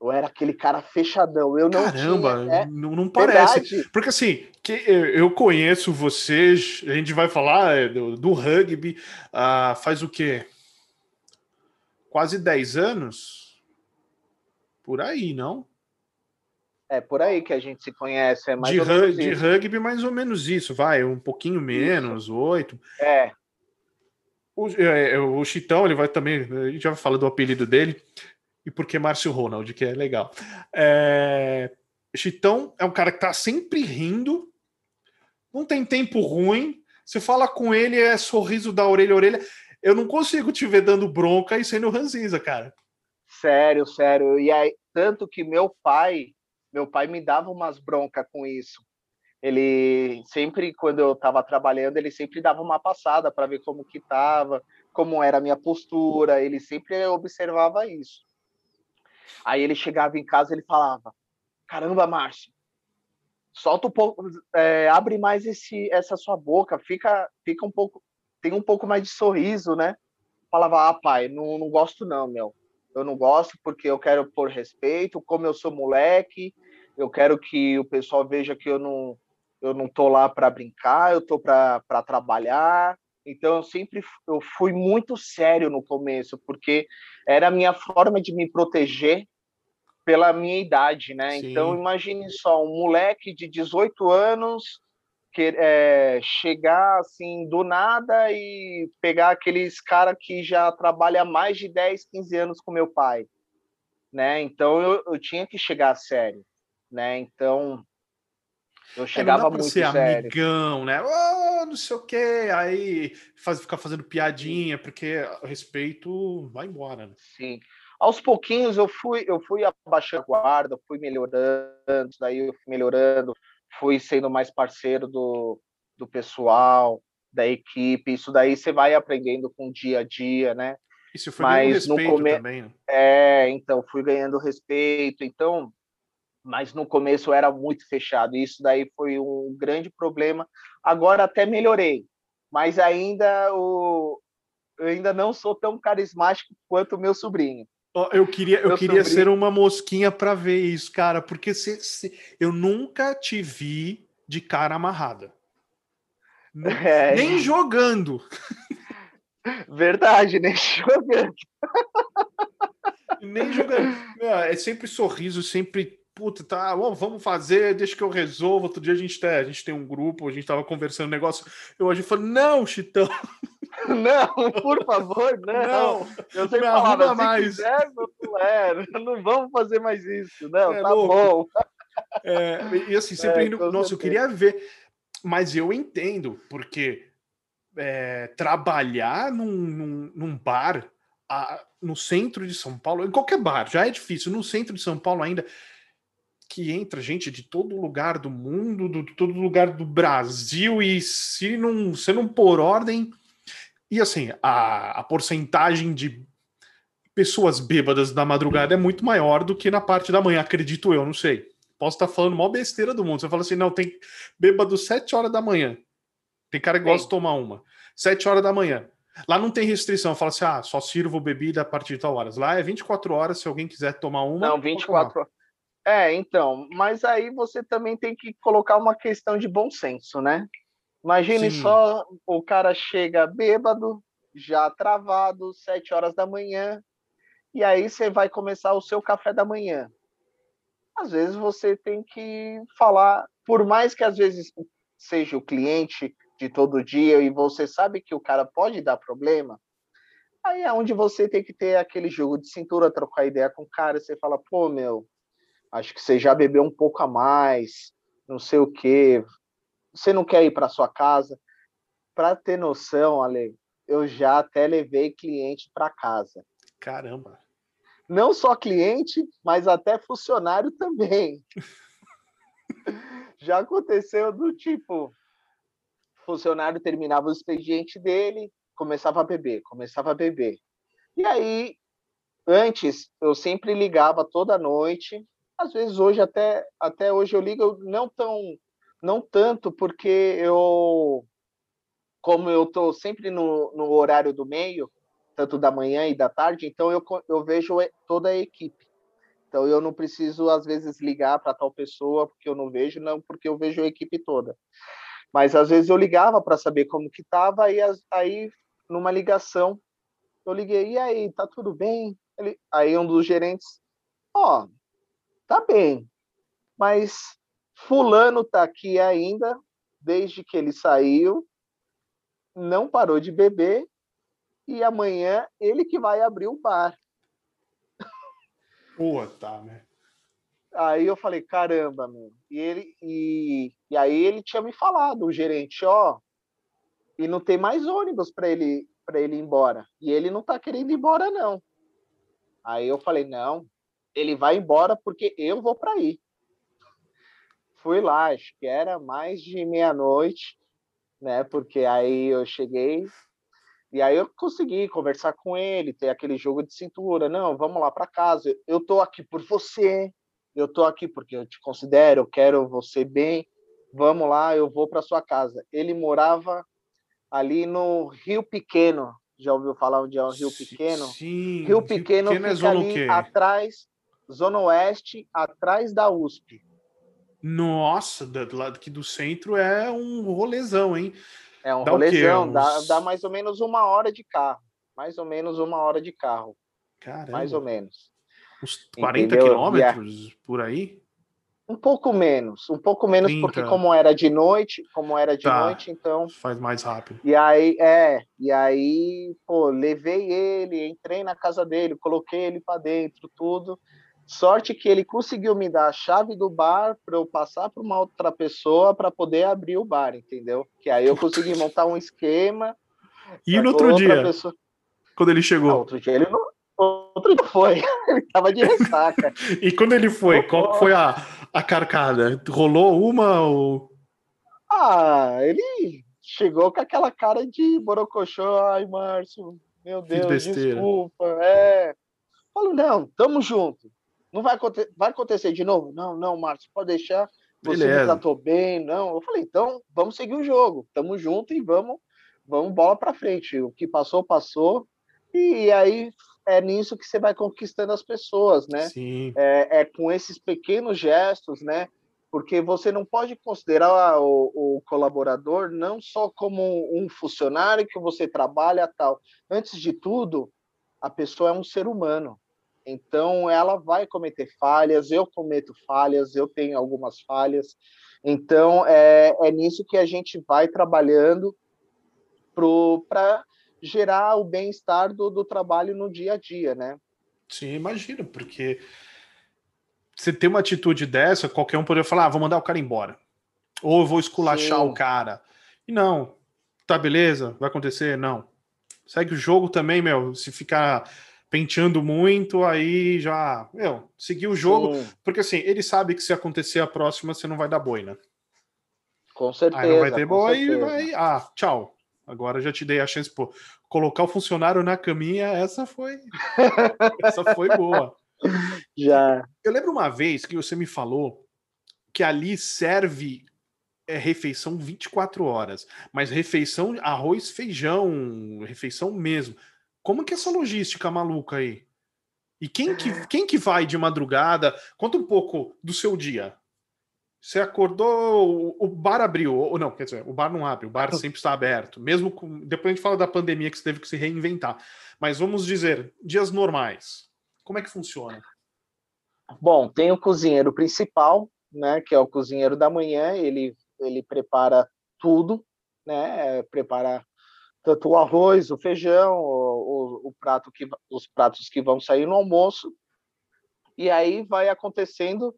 Eu era aquele cara fechadão. Eu não Caramba, tinha, é, não, não parece. Verdade. Porque assim, que eu conheço vocês, a gente vai falar é, do, do rugby uh, faz o quê? Quase 10 anos? Por aí, não? É por aí que a gente se conhece. É mais de, ru de rugby, mais ou menos isso, vai, um pouquinho menos, oito. É. O, é, é, o Chitão, ele vai também, a gente já fala do apelido dele e por que Márcio Ronald, que é legal. É... Chitão é um cara que tá sempre rindo, não tem tempo ruim. Você fala com ele, é sorriso da orelha a orelha. Eu não consigo te ver dando bronca e sendo ranzinza, cara. Sério, sério. E aí, tanto que meu pai, meu pai me dava umas broncas com isso. Ele sempre, quando eu estava trabalhando, ele sempre dava uma passada para ver como que estava, como era a minha postura. Ele sempre observava isso. Aí ele chegava em casa ele falava: Caramba, Márcio, solta um pouco, é, abre mais esse, essa sua boca, fica, fica um pouco, tem um pouco mais de sorriso, né? Falava: Ah, pai, não, não gosto não, meu. eu não gosto porque eu quero por respeito, como eu sou moleque, eu quero que o pessoal veja que eu não eu não tô lá para brincar, eu tô para trabalhar. Então eu sempre eu fui muito sério no começo, porque era a minha forma de me proteger pela minha idade, né? Sim. Então imagine só um moleque de 18 anos que é, chegar assim do nada e pegar aqueles cara que já trabalha mais de 10, 15 anos com meu pai, né? Então eu, eu tinha que chegar a sério, né? Então eu chegava é, não dá muito ser sério. amigão, né? Oh, não sei o quê, aí faz, ficar fazendo piadinha, porque respeito vai embora, né? Sim. Aos pouquinhos eu fui, eu fui abaixando a guarda, fui melhorando, daí eu fui melhorando, fui sendo mais parceiro do, do pessoal, da equipe. Isso daí você vai aprendendo com o dia a dia, né? Isso foi Mas no come... também, né? É, então fui ganhando respeito. Então, mas no começo era muito fechado. Isso daí foi um grande problema. Agora até melhorei, mas ainda o eu ainda não sou tão carismático quanto o meu sobrinho. Eu queria, eu queria ser uma mosquinha para ver isso, cara, porque se, se, eu nunca te vi de cara amarrada. [laughs] É... Nem jogando. Verdade, nem [laughs] jogando. nem jogando. Meu, é sempre sorriso, sempre puta, tá, bom, vamos fazer, deixa que eu resolvo. Outro dia a gente, tem, a gente tem um grupo, a gente tava conversando um negócio. Eu hoje falei, não, Chitão. [laughs] Não, por favor, não. não eu sempre falava, mais. Quiser, não, é, [laughs] não vamos fazer mais isso. Não, é tá louco. bom. É, e assim, [laughs] sempre é, indo, nossa, eu queria ver, mas eu entendo, porque é, trabalhar num, num, num bar a, no centro de São Paulo, em qualquer bar, já é difícil, no centro de São Paulo ainda, que entra gente de todo lugar do mundo, de todo lugar do Brasil, e se não, se não por ordem. E assim, a, a porcentagem de pessoas bêbadas na madrugada é muito maior do que na parte da manhã, acredito eu, não sei. Posso estar falando mó besteira do mundo. Você fala assim, não, tem bêbado 7 horas da manhã. Tem cara que gosta de tomar uma. 7 horas da manhã. Lá não tem restrição, fala assim, ah, só sirvo bebida a partir de tal horas. Lá é 24 horas, se alguém quiser tomar uma. Não, 24 horas. É, então, mas aí você também tem que colocar uma questão de bom senso, né? Imagine Sim. só o cara chega bêbado, já travado, sete horas da manhã, e aí você vai começar o seu café da manhã. Às vezes você tem que falar, por mais que às vezes seja o cliente de todo dia e você sabe que o cara pode dar problema, aí é onde você tem que ter aquele jogo de cintura, trocar ideia com o cara, você fala, pô, meu, acho que você já bebeu um pouco a mais, não sei o quê, você não quer ir para sua casa? Para ter noção, Ale, eu já até levei cliente para casa. Caramba! Não só cliente, mas até funcionário também. [laughs] já aconteceu do tipo, funcionário terminava o expediente dele, começava a beber, começava a beber. E aí, antes, eu sempre ligava toda noite às vezes hoje até até hoje eu ligo não tão não tanto porque eu como eu estou sempre no, no horário do meio tanto da manhã e da tarde então eu, eu vejo toda a equipe. Então eu não preciso às vezes ligar para tal pessoa porque eu não vejo não porque eu vejo a equipe toda. Mas às vezes eu ligava para saber como que estava e aí numa ligação eu liguei e aí tá tudo bem? Ele, aí um dos gerentes ó oh, tá bem, mas fulano tá aqui ainda, desde que ele saiu, não parou de beber, e amanhã ele que vai abrir o bar. Pô, tá, né? Aí eu falei, caramba, meu. E, ele, e, e aí ele tinha me falado, o gerente, ó, e não tem mais ônibus para ele para ele ir embora. E ele não tá querendo ir embora, não. Aí eu falei, não, ele vai embora porque eu vou para aí. Fui lá, acho que era mais de meia-noite, né? Porque aí eu cheguei e aí eu consegui conversar com ele, ter aquele jogo de cintura. Não, vamos lá para casa. Eu tô aqui por você. Eu tô aqui porque eu te considero, eu quero você bem. Vamos lá, eu vou para sua casa. Ele morava ali no Rio Pequeno, Já ouviu falar onde é o Rio Pequeno? Sim. Rio Pequeno, Rio Pequeno fica é ali atrás, Zona Oeste, atrás da USP. Nossa, do lado aqui do centro é um rolezão, hein? É um dá rolezão, dá, dá mais ou menos uma hora de carro. Mais ou menos uma hora de carro. Caramba. Mais ou menos. Uns 40 Entendeu? quilômetros por aí? Um pouco menos, um pouco menos, 30. porque como era de noite, como era de tá. noite, então. Faz mais rápido. E aí, é, e aí, pô, levei ele, entrei na casa dele, coloquei ele para dentro, tudo. Sorte que ele conseguiu me dar a chave do bar para eu passar para uma outra pessoa para poder abrir o bar, entendeu? Que aí eu consegui montar um esquema. E no outro dia, pessoa... quando ele chegou? Outro dia ele não, outro dia foi, [laughs] ele tava de ressaca. [laughs] e quando ele foi, qual foi a, a carcada? Rolou uma ou... Ah, ele chegou com aquela cara de borocochô, ai, Márcio, meu Deus, desculpa, é... Falo, não, tamo junto. Não vai, vai acontecer de novo? Não, não, Márcio, pode deixar. Você Beleza. me tratou bem, não. Eu falei, então vamos seguir o jogo. Tamo junto e vamos, vamos bola para frente. O que passou, passou. E aí é nisso que você vai conquistando as pessoas, né? Sim. É, é com esses pequenos gestos, né? Porque você não pode considerar o, o, colaborador não só como um funcionário que você trabalha tal. Antes de tudo, a pessoa é um ser humano. Então, ela vai cometer falhas, eu cometo falhas, eu tenho algumas falhas. Então, é, é nisso que a gente vai trabalhando para gerar o bem-estar do, do trabalho no dia a dia, né? Sim, imagino, porque você ter uma atitude dessa, qualquer um poderia falar, ah, vou mandar o cara embora. Ou eu vou esculachar Sim. o cara. E não, tá beleza, vai acontecer? Não. Segue o jogo também, meu. Se ficar penteando muito, aí já, meu, seguir o jogo, Sim. porque assim, ele sabe que se acontecer a próxima, você não vai dar boi, né? Com certeza. Aí não vai ter boi e vai, ah, tchau. Agora já te dei a chance, pô, colocar o funcionário na caminha, essa foi. [laughs] essa foi boa. Já. Eu lembro uma vez que você me falou que ali serve é refeição 24 horas, mas refeição arroz, feijão, refeição mesmo. Como que é essa logística maluca aí? E quem que, quem que vai de madrugada? Conta um pouco do seu dia. Você acordou, o bar abriu, ou não, quer dizer, o bar não abre, o bar sempre está aberto. Mesmo com, depois a gente fala da pandemia que você teve que se reinventar. Mas vamos dizer, dias normais. Como é que funciona? Bom, tem o cozinheiro principal, né, que é o cozinheiro da manhã, ele ele prepara tudo, né, prepara tanto o arroz, o feijão, o, o, o prato que os pratos que vão sair no almoço. E aí vai acontecendo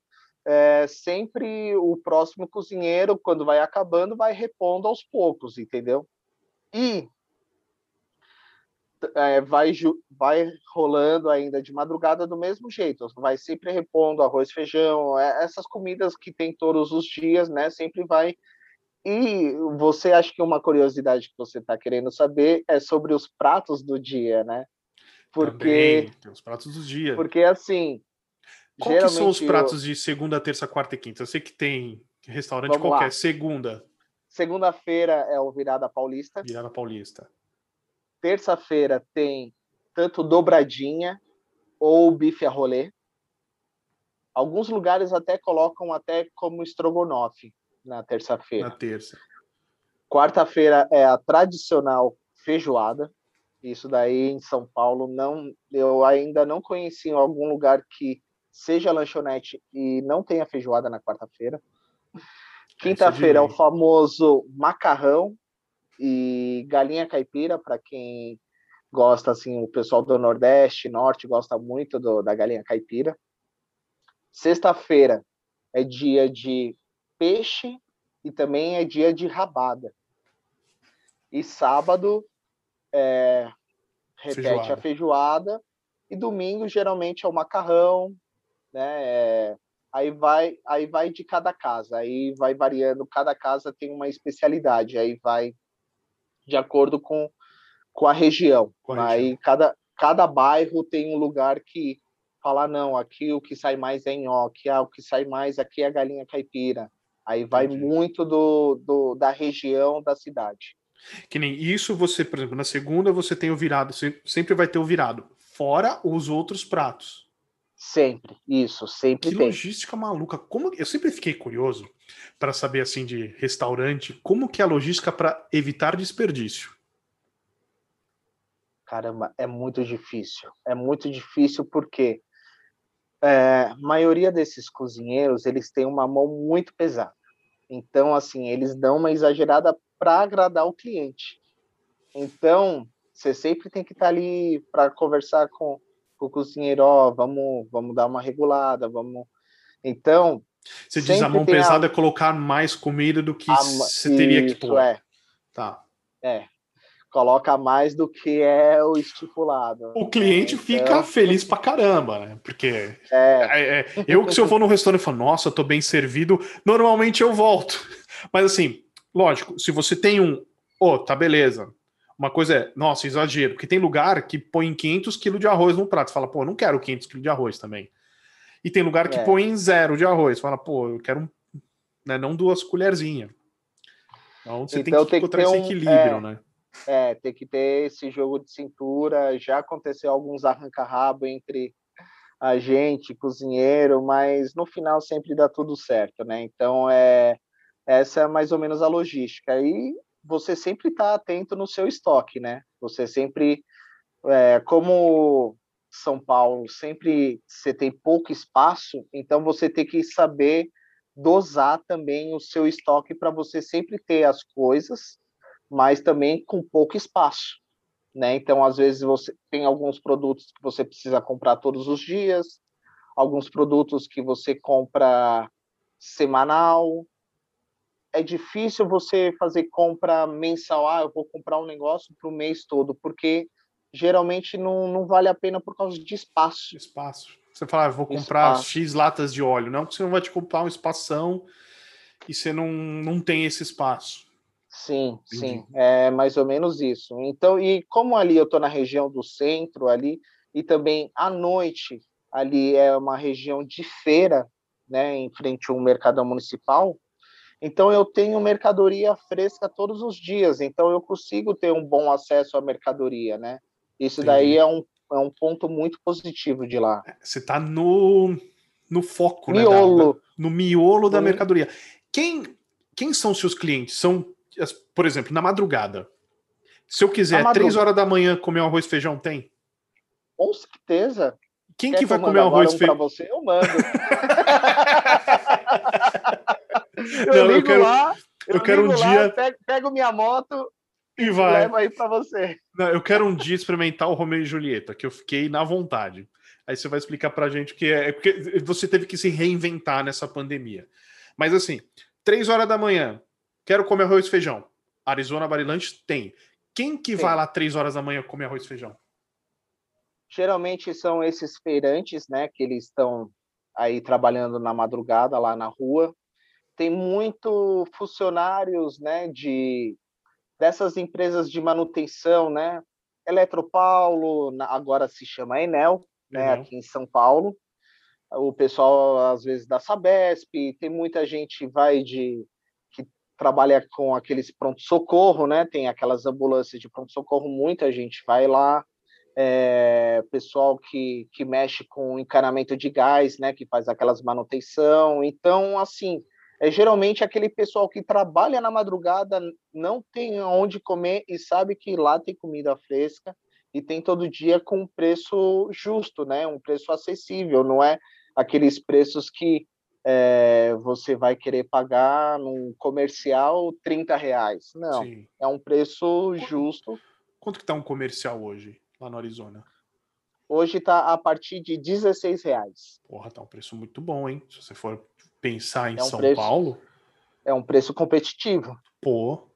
é, sempre o próximo cozinheiro, quando vai acabando, vai repondo aos poucos, entendeu? E é, vai, vai rolando ainda de madrugada do mesmo jeito, vai sempre repondo arroz, feijão, é, essas comidas que tem todos os dias, né? Sempre vai. E você acha que uma curiosidade que você está querendo saber é sobre os pratos do dia, né? Porque Também, tem os pratos do dia. Porque assim, qual que são os pratos eu... de segunda, terça, quarta e quinta? Eu sei que tem restaurante Vamos qualquer. Lá. Segunda. Segunda-feira é o Virada Paulista. Virada Paulista. Terça-feira tem tanto dobradinha ou bife a rolê. Alguns lugares até colocam até como estrogonofe na terça-feira. Na terça. Quarta-feira é a tradicional feijoada. Isso daí em São Paulo não, eu ainda não conheci em algum lugar que seja lanchonete e não tenha feijoada na quarta-feira. Quinta-feira é o famoso macarrão e galinha caipira, para quem gosta, assim, o pessoal do Nordeste, Norte, gosta muito do, da galinha caipira. Sexta-feira é dia de peixe e também é dia de rabada. E sábado é, repete feijoada. a feijoada. E domingo geralmente é o macarrão, né? É, aí vai, aí vai de cada casa, aí vai variando. Cada casa tem uma especialidade, aí vai de acordo com, com a região. Com a aí região. cada cada bairro tem um lugar que fala não, aqui o que sai mais é nhoque, ah, o que sai mais aqui é a galinha caipira. Aí vai Entendi. muito do, do, da região da cidade. Que nem isso, você, por exemplo, na segunda você tem o virado, sempre vai ter o virado, fora os outros pratos. Sempre, isso, sempre que tem. logística maluca. Como eu sempre fiquei curioso para saber assim de restaurante, como que é a logística para evitar desperdício? Caramba, é muito difícil. É muito difícil porque é, a maioria desses cozinheiros eles têm uma mão muito pesada. Então, assim, eles dão uma exagerada para agradar o cliente. Então, você sempre tem que estar tá ali para conversar com, com, o cozinheiro, ó, vamos, vamos dar uma regulada, vamos. Então. Você diz a mão pesada a... é colocar mais comida do que você teria que pôr. É. Tá. É, coloca mais do que é o estipulado. O cliente então... fica feliz pra caramba, né? Porque é. É, é, eu, se eu vou no restaurante e falo, nossa, eu tô bem servido, normalmente eu volto. [laughs] Mas assim, lógico, se você tem um, oh, tá beleza. Uma coisa é, nossa, exagero, porque tem lugar que põe 500 quilos de arroz no prato. Você fala, pô, não quero 500 quilos de arroz também. E tem lugar que é. põe zero de arroz. Fala, pô, eu quero né, não duas colherzinhas. Então você então, tem que tem encontrar esse equilíbrio, é, né? É, tem que ter esse jogo de cintura. Já aconteceu alguns arranca-rabo entre a gente, cozinheiro, mas no final sempre dá tudo certo, né? Então, é, essa é mais ou menos a logística. E você sempre está atento no seu estoque, né? Você sempre, é, como São Paulo, sempre você tem pouco espaço, então você tem que saber dosar também o seu estoque para você sempre ter as coisas mas também com pouco espaço. Né? Então, às vezes, você tem alguns produtos que você precisa comprar todos os dias, alguns produtos que você compra semanal. É difícil você fazer compra mensal. Ah, eu vou comprar um negócio para o mês todo, porque geralmente não, não vale a pena por causa de espaço. Espaço. Você fala, ah, vou comprar espaço. X latas de óleo. Não, porque você não vai te comprar um espação e você não, não tem esse espaço. Sim, Entendi. sim, é mais ou menos isso. Então, e como ali eu estou na região do centro ali, e também à noite ali é uma região de feira, né, em frente ao mercadão municipal, então eu tenho mercadoria fresca todos os dias, então eu consigo ter um bom acesso à mercadoria, né? Isso Entendi. daí é um, é um ponto muito positivo de lá. É, você está no, no foco, miolo. Né, da, no miolo da mercadoria. Quem, quem são seus clientes? São por exemplo, na madrugada. Se eu quiser, três horas da manhã, comer um arroz e feijão, tem? Com certeza. Quem Quer que vai comer um arroz e feijão? Para você, eu mando. [laughs] eu Não, ligo eu quero, lá, eu, eu quero um lá, dia. Pego, pego, minha moto e vai. Levo aí para você. Não, eu quero um dia experimentar o Romeu e Julieta, que eu fiquei na vontade. Aí você vai explicar pra gente o que é. é porque você teve que se reinventar nessa pandemia. Mas assim, três horas da manhã, Quero comer arroz e feijão. Arizona Barilante tem. Quem que vai lá três horas da manhã comer arroz e feijão? Geralmente são esses feirantes, né? Que eles estão aí trabalhando na madrugada lá na rua. Tem muito funcionários, né? De dessas empresas de manutenção, né? Eletropaulo, agora se chama Enel, né? Aqui em São Paulo. O pessoal às vezes da Sabesp, tem muita gente vai de trabalha com aqueles pronto-socorro, né? Tem aquelas ambulâncias de pronto-socorro, muita gente vai lá. É, pessoal que, que mexe com encanamento de gás, né? Que faz aquelas manutenção. Então, assim, é geralmente aquele pessoal que trabalha na madrugada, não tem onde comer e sabe que lá tem comida fresca e tem todo dia com um preço justo, né? Um preço acessível, não é aqueles preços que é, você vai querer pagar num comercial 30 reais. Não, Sim. é um preço justo. Quanto que está um comercial hoje, lá no Arizona? Hoje está a partir de 16 reais. Porra, tá um preço muito bom, hein? Se você for pensar em é um São preço, Paulo. É um preço competitivo. Pô.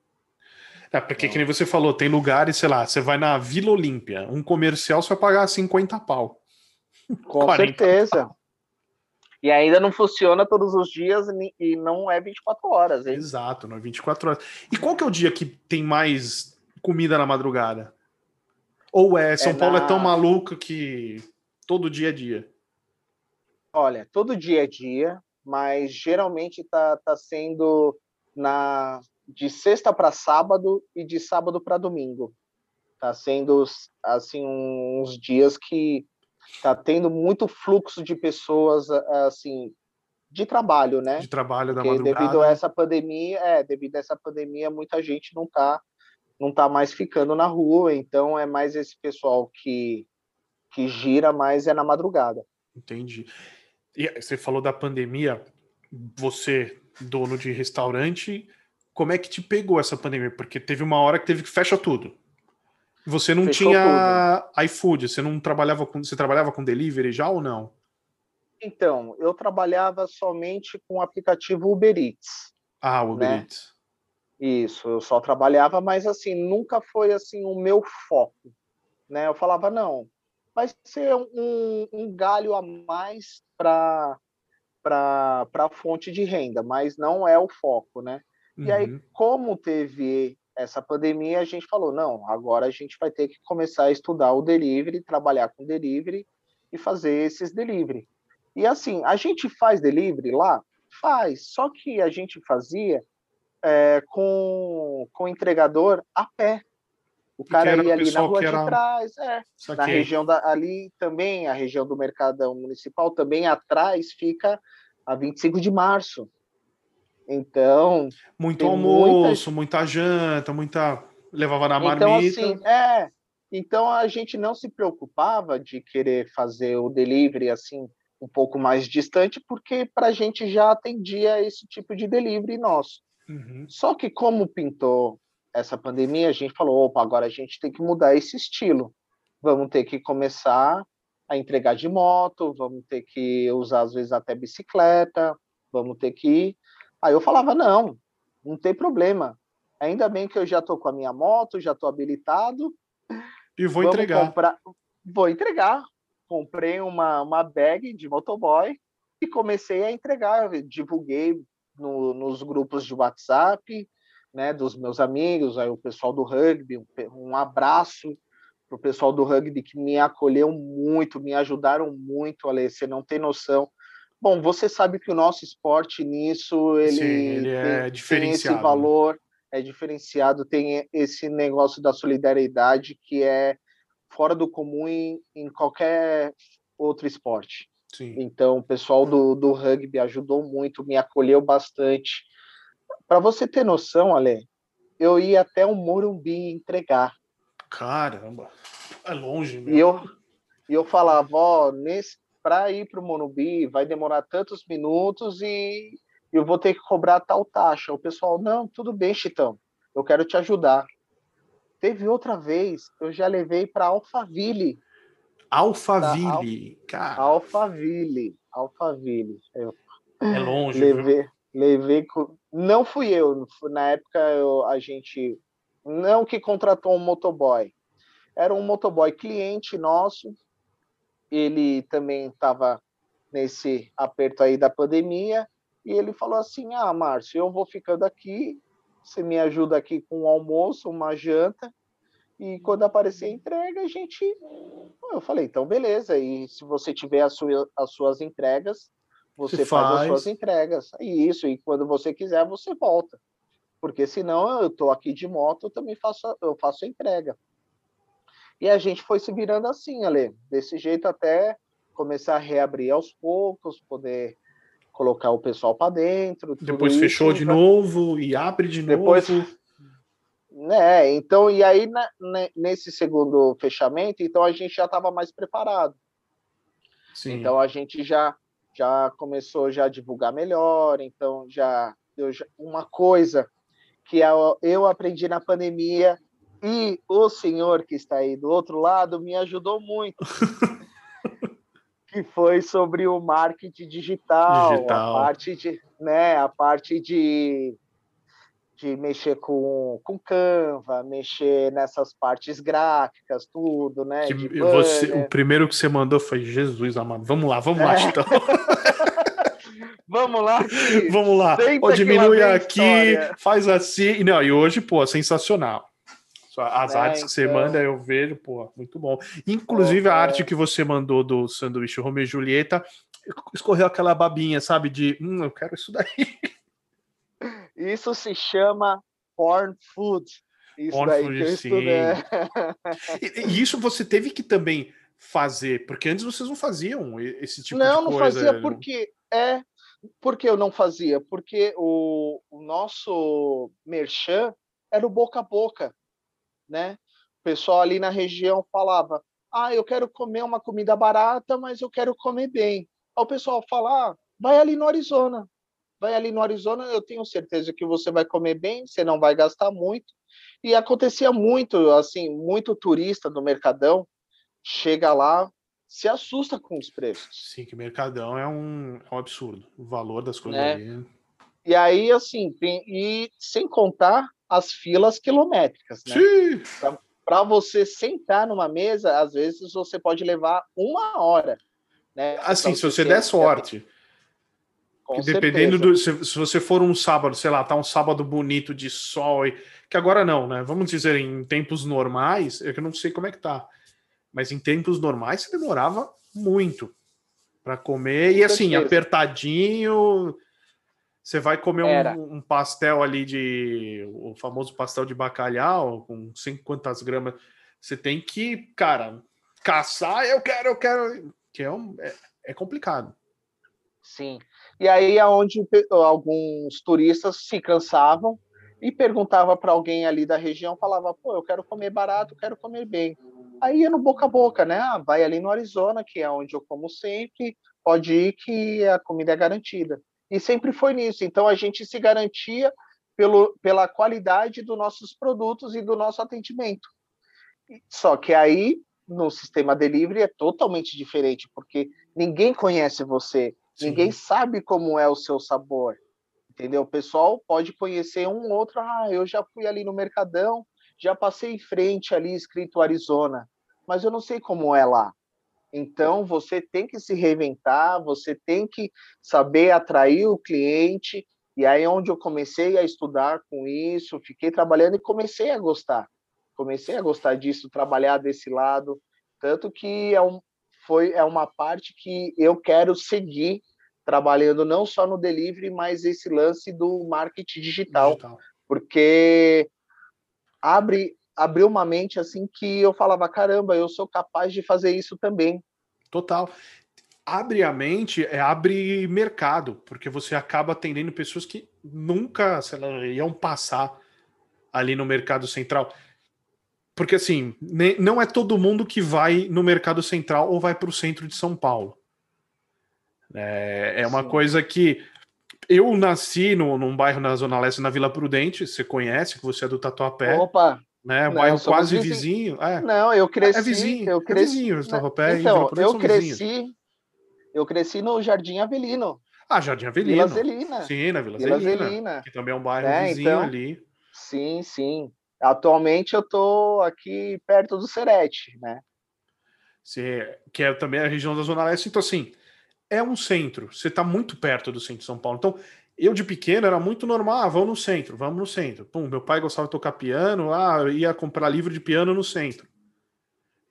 É, porque, é. que nem você falou, tem lugares, sei lá, você vai na Vila Olímpia, um comercial você vai pagar 50 pau. Com [laughs] certeza. Pau. E ainda não funciona todos os dias e não é 24 horas. Hein? Exato, não é 24 horas. E qual que é o dia que tem mais comida na madrugada? Ou é São é Paulo na... é tão maluco que todo dia é dia? Olha, todo dia é dia, mas geralmente está tá sendo na de sexta para sábado e de sábado para domingo. Tá sendo assim uns dias que tá tendo muito fluxo de pessoas assim de trabalho, né? De trabalho da Porque madrugada. devido a essa pandemia, é, devido a essa pandemia, muita gente não tá não tá mais ficando na rua, então é mais esse pessoal que que gira mais é na madrugada. Entendi. E você falou da pandemia, você, dono de restaurante, como é que te pegou essa pandemia? Porque teve uma hora que teve que fecha tudo. Você não Fechou tinha iFood, você não trabalhava com, você trabalhava com delivery já ou não? Então, eu trabalhava somente com o aplicativo Uber Eats. Ah, Uber Né? Eats. Isso, eu só trabalhava, mas assim, nunca foi assim o meu foco, né? Eu falava, não, vai ser um, um galho a mais para a fonte de renda, mas não é o foco, né? E aí, Uhum. como teve essa pandemia, a gente falou, não, agora a gente vai ter que começar a estudar o delivery, trabalhar com delivery e fazer esses delivery. E assim, a gente faz delivery lá? Faz, só que a gente fazia é, com, com o entregador a pé. O cara era ia ali na rua que de era- trás, é, na região da, ali também, a região do Mercadão Municipal, também atrás fica a 25 de março. Então, Muito almoço, muita janta, muita. Levava na Então, marmita. assim, é. Então a gente não se preocupava de querer fazer o delivery assim um pouco mais distante, porque para a gente já atendia esse tipo de delivery nosso. Uhum. Só que como pintou essa pandemia, a gente falou, opa, agora a gente tem que mudar esse estilo. Vamos ter que começar a entregar de moto, vamos ter que usar às vezes até bicicleta, vamos ter que Aí eu falava, não, não tem problema. Ainda bem que eu já estou com a minha moto, já estou habilitado, E vou Vamos entregar. comprar- Vou entregar. Comprei uma, uma bag de motoboy e comecei a entregar. Eu divulguei no- nos grupos de WhatsApp, né, dos meus amigos, aí o pessoal do rugby, um, um abraço para o pessoal do rugby que me acolheu muito, me ajudaram muito, Ale, você não tem noção. Bom, você sabe que o nosso esporte nisso, ele, Sim, ele é tem- tem diferenciado, esse né? valor, é diferenciado, tem esse negócio da solidariedade que é fora do comum em, em qualquer outro esporte. Sim. Então, o pessoal do, do rugby ajudou muito, me acolheu bastante. Para você ter noção, Ale, eu ia até o Morumbi entregar. Caramba. É longe, meu. E eu, e eu falava, ó, para ir para o Morumbi vai demorar tantos minutos e eu vou ter que cobrar tal taxa. O pessoal, não, tudo bem, Chitão, eu quero te ajudar. Teve outra vez, eu já levei para Alphaville. Alphaville. Cara, Alphaville. Alphaville. Eu é longe. viu? levei, levei. co- Não fui eu. Na época eu, a gente não que contratou um motoboy. Era um motoboy cliente nosso. Ele também estava nesse aperto aí da pandemia e ele falou assim: "Ah, Márcio, eu vou ficando aqui. Você me ajuda aqui com o almoço, uma janta e quando aparecer a entrega a gente eu falei, então beleza. E se você tiver as, sua- as suas entregas, você faz. faz. as suas entregas. E isso, e quando você quiser, você volta. Porque senão eu estou aqui de moto, eu também faço, eu faço a entrega. E a gente foi se virando assim, Ale, desse jeito até começar a reabrir aos poucos, poder colocar o pessoal para dentro. Depois isso, fechou de já- novo e abre de Depois- novo. né? Então, e aí na- nesse segundo fechamento, então a gente já estava mais preparado. Sim. Então a gente já já começou já a divulgar melhor. Então já, eu já uma coisa que eu, eu aprendi na pandemia e o senhor que está aí do outro lado me ajudou muito. [laughs] que foi sobre o marketing digital, Digital. a parte de, né, a parte de de mexer com, com Canva, mexer nessas partes gráficas, tudo, né? Que você, o primeiro que você mandou foi Jesus amado. Vamos lá, vamos lá, É. então. [laughs] Vamos lá, que vamos lá. Senta que diminui aqui, faz assim. Não, e hoje, pô, sensacional. As É, artes que você então. manda, eu vejo, pô, muito bom. Inclusive, a Pô, arte que você mandou do sanduíche Romeu e Julieta escorreu aquela babinha, sabe? De, hum, eu quero isso daí. [laughs] Isso se chama porn food. Isso porn daí food, que eu estudei. [laughs] e, e isso você teve que também fazer, porque antes vocês não faziam esse tipo não, de coisa. Não, não fazia porque é por que eu não fazia? Porque o, o nosso merchan era o boca a boca, né? O pessoal ali na região falava: "Ah, eu quero comer uma comida barata, mas eu quero comer bem". Aí o pessoal fala: ah, "Vai ali no Arizona. Vai ali no Arizona, eu tenho certeza que você vai comer bem, você não vai gastar muito". E acontecia muito, assim, muito turista do Mercadão chega lá, se assusta com os preços. Sim, que Mercadão é um, é um absurdo. O valor das coisas é. ali. E aí, assim, tem, e sem contar as filas quilométricas, né? Para você sentar numa mesa, às vezes você pode levar uma hora. Né? Assim, então, se você der sorte. Dependendo do. Se, se, você for um sábado, sei lá, tá um sábado bonito de sol, e, que agora não, né? Vamos dizer, em tempos normais, eu não sei como é que tá. Mas em tempos normais você demorava muito para comer. Com e assim, certeza. apertadinho. Você vai comer um, um, pastel ali de. O famoso pastel de bacalhau, com 50 gramas. Você tem que, cara, caçar, eu quero, eu quero. Que é, um, é, é complicado. Sim. E aí é onde alguns turistas se cansavam e perguntava para alguém ali da região, falava, pô, eu quero comer barato, quero comer bem. Aí ia no boca a boca, né? Ah, vai ali no Arizona, que é onde eu como sempre, pode ir que a comida é garantida. E sempre foi nisso. Então a gente se garantia pelo, pela qualidade dos nossos produtos e do nosso atendimento. Só que aí no sistema delivery é totalmente diferente, porque ninguém conhece você, Sim. ninguém sabe como é o seu sabor. Entendeu? O pessoal pode conhecer um outro, ah, eu já fui ali no Mercadão, já passei em frente ali escrito Arizona, mas eu não sei como é lá. Então você tem que se reinventar, você tem que saber atrair o cliente. E aí é onde eu comecei a estudar com isso, fiquei trabalhando e comecei a gostar. Comecei a gostar disso, trabalhar desse lado, tanto que é um, foi é uma parte que eu quero seguir trabalhando não só no delivery, mas esse lance do marketing digital, digital. porque abre abriu uma mente assim que eu falava caramba eu sou capaz de fazer isso também total abre a mente é abre mercado porque você acaba atendendo pessoas que nunca sei lá, iam passar ali no mercado central porque assim não é todo mundo que vai no mercado central ou vai para o centro de São Paulo é, é uma Sim. coisa que eu nasci no, num bairro na Zona Leste, na Vila Prudente, você conhece, que você é do Tatuapé. Opa! Né, um não, bairro quase vizinho. vizinho. É. Não, eu cresci. É vizinho, eu cresci, é vizinho, então, eu cresci, vizinhos. eu cresci no Jardim Avelino. Ah, Jardim Avelino. Vila Zelina. Sim, na Vila, Vila Zelina, Zelina. Que também é um bairro é, vizinho então, ali. Sim, sim. Atualmente eu tô aqui perto do Serete, né? Sim, que é também a região da Zona Leste. Então, assim, é um centro. Você está muito perto do centro de São Paulo. Então, eu de pequeno era muito normal, ah, vamos no centro, vamos no centro. Pum, meu pai gostava de tocar piano, ah, ia comprar livro de piano no centro.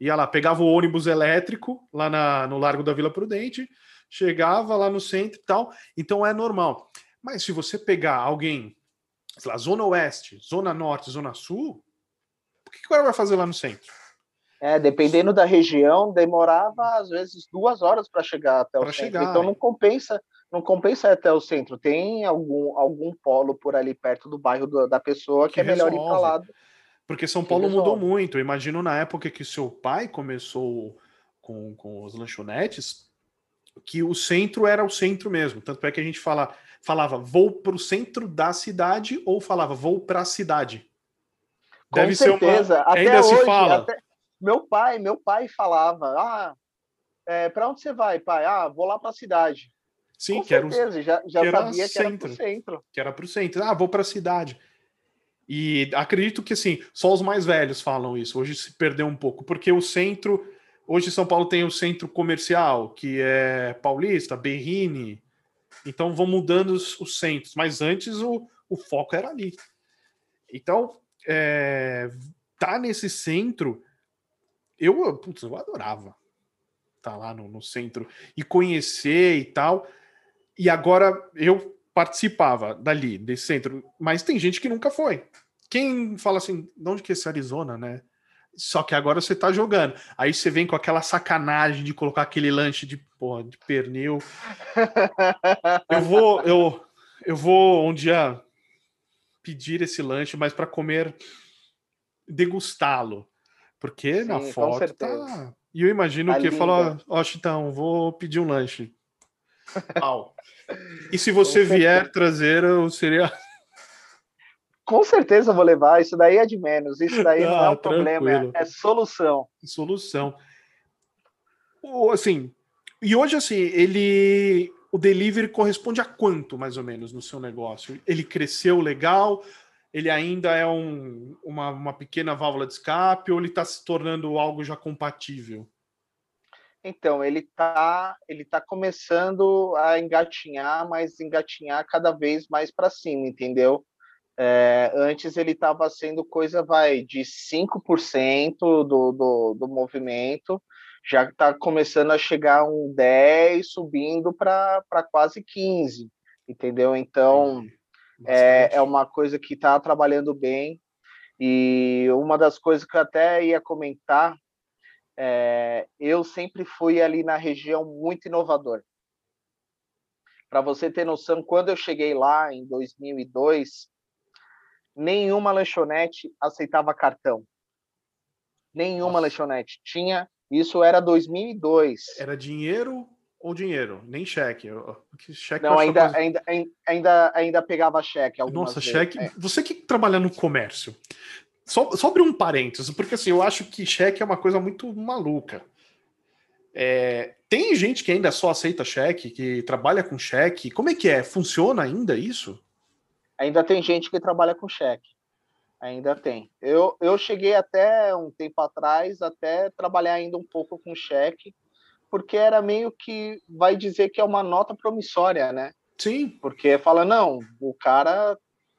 Ia lá, pegava o ônibus elétrico lá na, no Largo da Vila Prudente, chegava lá no centro e tal. Então é normal. Mas se você pegar alguém, sei lá, Zona Oeste, Zona Norte, Zona Sul, o que o cara vai fazer lá no centro? É, dependendo da região, demorava às vezes duas horas para chegar até pra o centro. Chegar, então não compensa, não compensa até o centro. Tem algum, algum polo por ali perto do bairro do, da pessoa que, que é melhor ir para lá. Porque São Paulo mudou muito. Eu imagino na época que seu pai começou com, com os lanchonetes, que o centro era o centro mesmo. Tanto é que a gente fala, falava vou para o centro da cidade ou falava vou para a cidade. Com Deve certeza. ser uma. Até Ainda hoje, se fala. Até meu pai, meu pai falava: "Ah, é, para onde você vai, pai? Ah, vou lá para a cidade." Sim, Com que certeza, era, já, já que sabia que era para o centro. Que era para o centro. Ah, vou para a cidade. E acredito que assim, só os mais velhos falam isso. Hoje se perdeu um pouco, porque o centro, hoje São Paulo tem o centro comercial, que é Paulista, Berrini. Então vão mudando os, os centros, mas antes o, o foco era ali. Então, é, tá nesse centro eu, putz, eu adorava estar tá lá no, no centro e conhecer e tal. E agora eu participava dali, desse centro, mas tem gente que nunca foi. quem fala assim, de onde que é esse Arizona, né? Só que agora você tá jogando. Aí você vem com aquela sacanagem de colocar aquele lanche de, porra, de pernil. eu vou, eu, eu vou um dia pedir esse lanche, mas para comer, degustá-lo. Porque Sim, na foto tá. E eu imagino tá que fala, ó, oh, Chitão, vou pedir um lanche. Pau. E se você vier trazer, eu seria com certeza vou levar, isso daí é de menos, isso daí ah, não é um problema, é, é, solução. Solução. Assim, e hoje assim, ele o delivery corresponde a quanto, mais ou menos, no seu negócio? Ele cresceu legal? Ele ainda é um, uma, uma pequena válvula de escape ou ele está se tornando algo já compatível? Então, ele está ele tá começando a engatinhar, mas engatinhar cada vez mais para cima, entendeu? É, antes ele estava sendo coisa vai de 5% do, do, do movimento, já está começando a chegar um 10, subindo para quase 15, entendeu? Então é, é uma coisa que está trabalhando bem. E uma das coisas que eu até ia comentar, é, eu sempre fui ali na região muito inovador. Para você ter noção, quando eu cheguei lá em 2002, nenhuma lanchonete aceitava cartão. Nenhuma Nossa. lanchonete. Tinha. Isso era 2002. Era dinheiro ou dinheiro? Nem cheque. cheque Não, ainda, coisa... ainda, ainda, ainda pegava cheque. Nossa, vezes. cheque. É. Você que trabalha no comércio. Só, abrir um parênteses, porque assim, eu acho que cheque é uma coisa muito maluca. É, tem gente que ainda só aceita cheque, que trabalha com cheque. Como é que é? Funciona ainda isso? ainda tem gente que trabalha com cheque. Ainda tem. Eu, eu cheguei até um tempo atrás, até trabalhar ainda um pouco com cheque, porque era meio que vai dizer que é uma nota promissória, né? Sim. Porque fala, não, o cara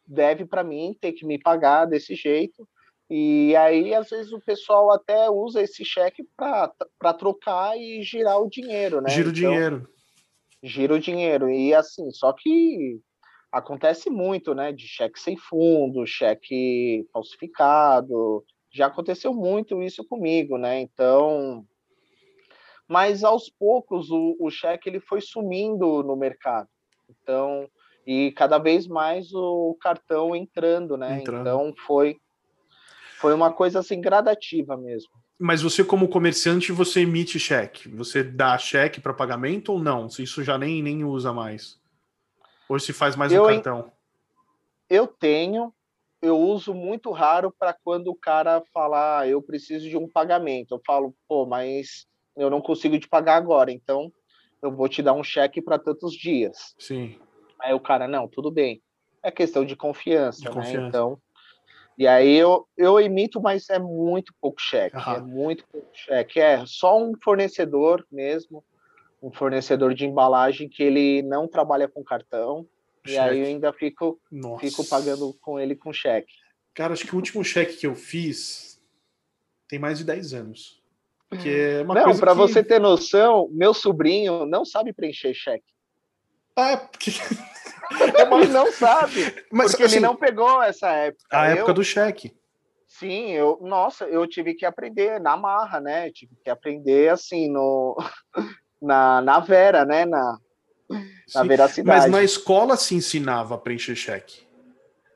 deve para mim, ter que me pagar desse jeito. E aí, às vezes, o pessoal até usa esse cheque para trocar e girar o dinheiro, né? Gira o então, dinheiro. Gira o dinheiro. E assim, só que acontece muito, né? De cheque sem fundo, cheque falsificado. Já aconteceu muito isso comigo, né? Então, mas aos poucos o, o cheque ele foi sumindo no mercado. Então, e cada vez mais o cartão entrando, né? Entrando. Então foi foi uma coisa assim gradativa mesmo. Mas você como comerciante você emite cheque, você dá cheque para pagamento ou não? Isso já nem nem usa mais? Ou se faz mais eu, um cartão? Eu tenho, eu uso muito raro para quando o cara falar, ah, eu preciso de um pagamento. Eu falo, pô, mas eu não consigo te pagar agora, então eu vou te dar um cheque para tantos dias. Sim. Aí o cara, não, tudo bem. É questão de confiança, de né? Confiança. Então, e aí eu, eu emito, mas é muito pouco cheque. Uhum. É muito pouco cheque. É só um fornecedor mesmo um fornecedor de embalagem que ele não trabalha com cartão. Cheque. E aí eu ainda fico, fico pagando com ele com cheque. Cara, acho que o último cheque que eu fiz tem mais de 10 anos. Porque é uma não, para que... você ter noção, meu sobrinho não sabe preencher cheque. Ah, [laughs] é ele não sabe. Mas, porque assim, ele não pegou essa época. A eu... época do cheque. Sim, eu, nossa, eu tive que aprender na marra, né? Tive que aprender assim no [laughs] na, na Vera, né? Na, na veracidade. Mas na escola se ensinava a preencher cheque.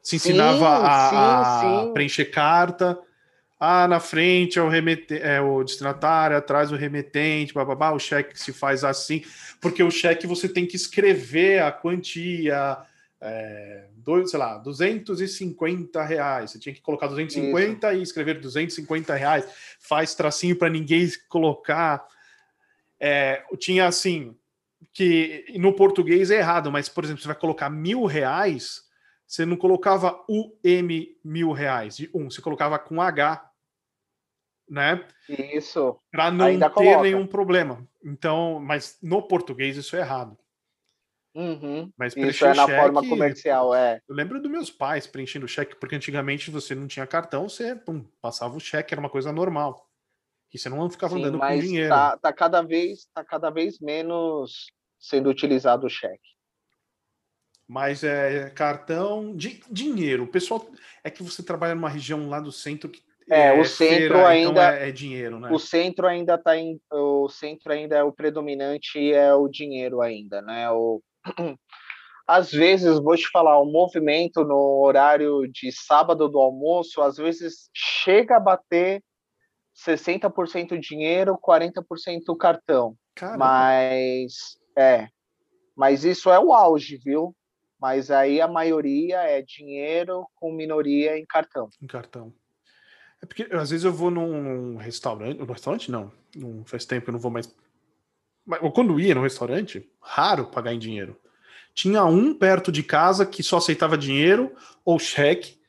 Se ensinava sim, a, sim, a sim. preencher carta. Ah, na frente é o, remete, é o destinatário, atrás o remetente, bababá, o cheque se faz assim, porque o cheque você tem que escrever a quantia, é, dois, sei lá, 250 reais. Você tinha que colocar 250 Isso. e escrever 250 reais. Faz tracinho para ninguém colocar. É, tinha assim, que no português é errado, mas, por exemplo, você vai colocar mil reais, você não colocava UM mil reais de um, você colocava com H, né? Isso. Para não Ainda ter coloca. nenhum problema. Então, mas no português isso é errado. Uhum. Mas isso é na cheque, forma comercial, é. Eu lembro dos meus pais preenchendo cheque, porque antigamente você não tinha cartão, você pum, passava o cheque, era uma coisa normal. Que você não ficava Sim, andando com dinheiro. Tá, tá, cada vez, tá cada vez menos sendo utilizado o cheque. Mas é cartão, de dinheiro. O pessoal é que você trabalha numa região lá do centro que é, é o centro feira, então ainda então é, é, dinheiro, né? O centro ainda está em o centro ainda é o predominante é o dinheiro ainda, né? O [clears throat] às vezes vou te falar, o movimento no horário de sábado do almoço, às vezes chega a bater 60% dinheiro, 40% cartão. Caramba. Mas é, mas isso é o auge, viu? Mas aí a maioria é dinheiro com minoria em cartão. Em cartão. É porque às vezes eu vou num restaurante, no restaurante não, não faz tempo que eu não vou mais. Mas quando ia no restaurante, raro pagar em dinheiro. Tinha um perto de casa que só aceitava dinheiro ou cheque,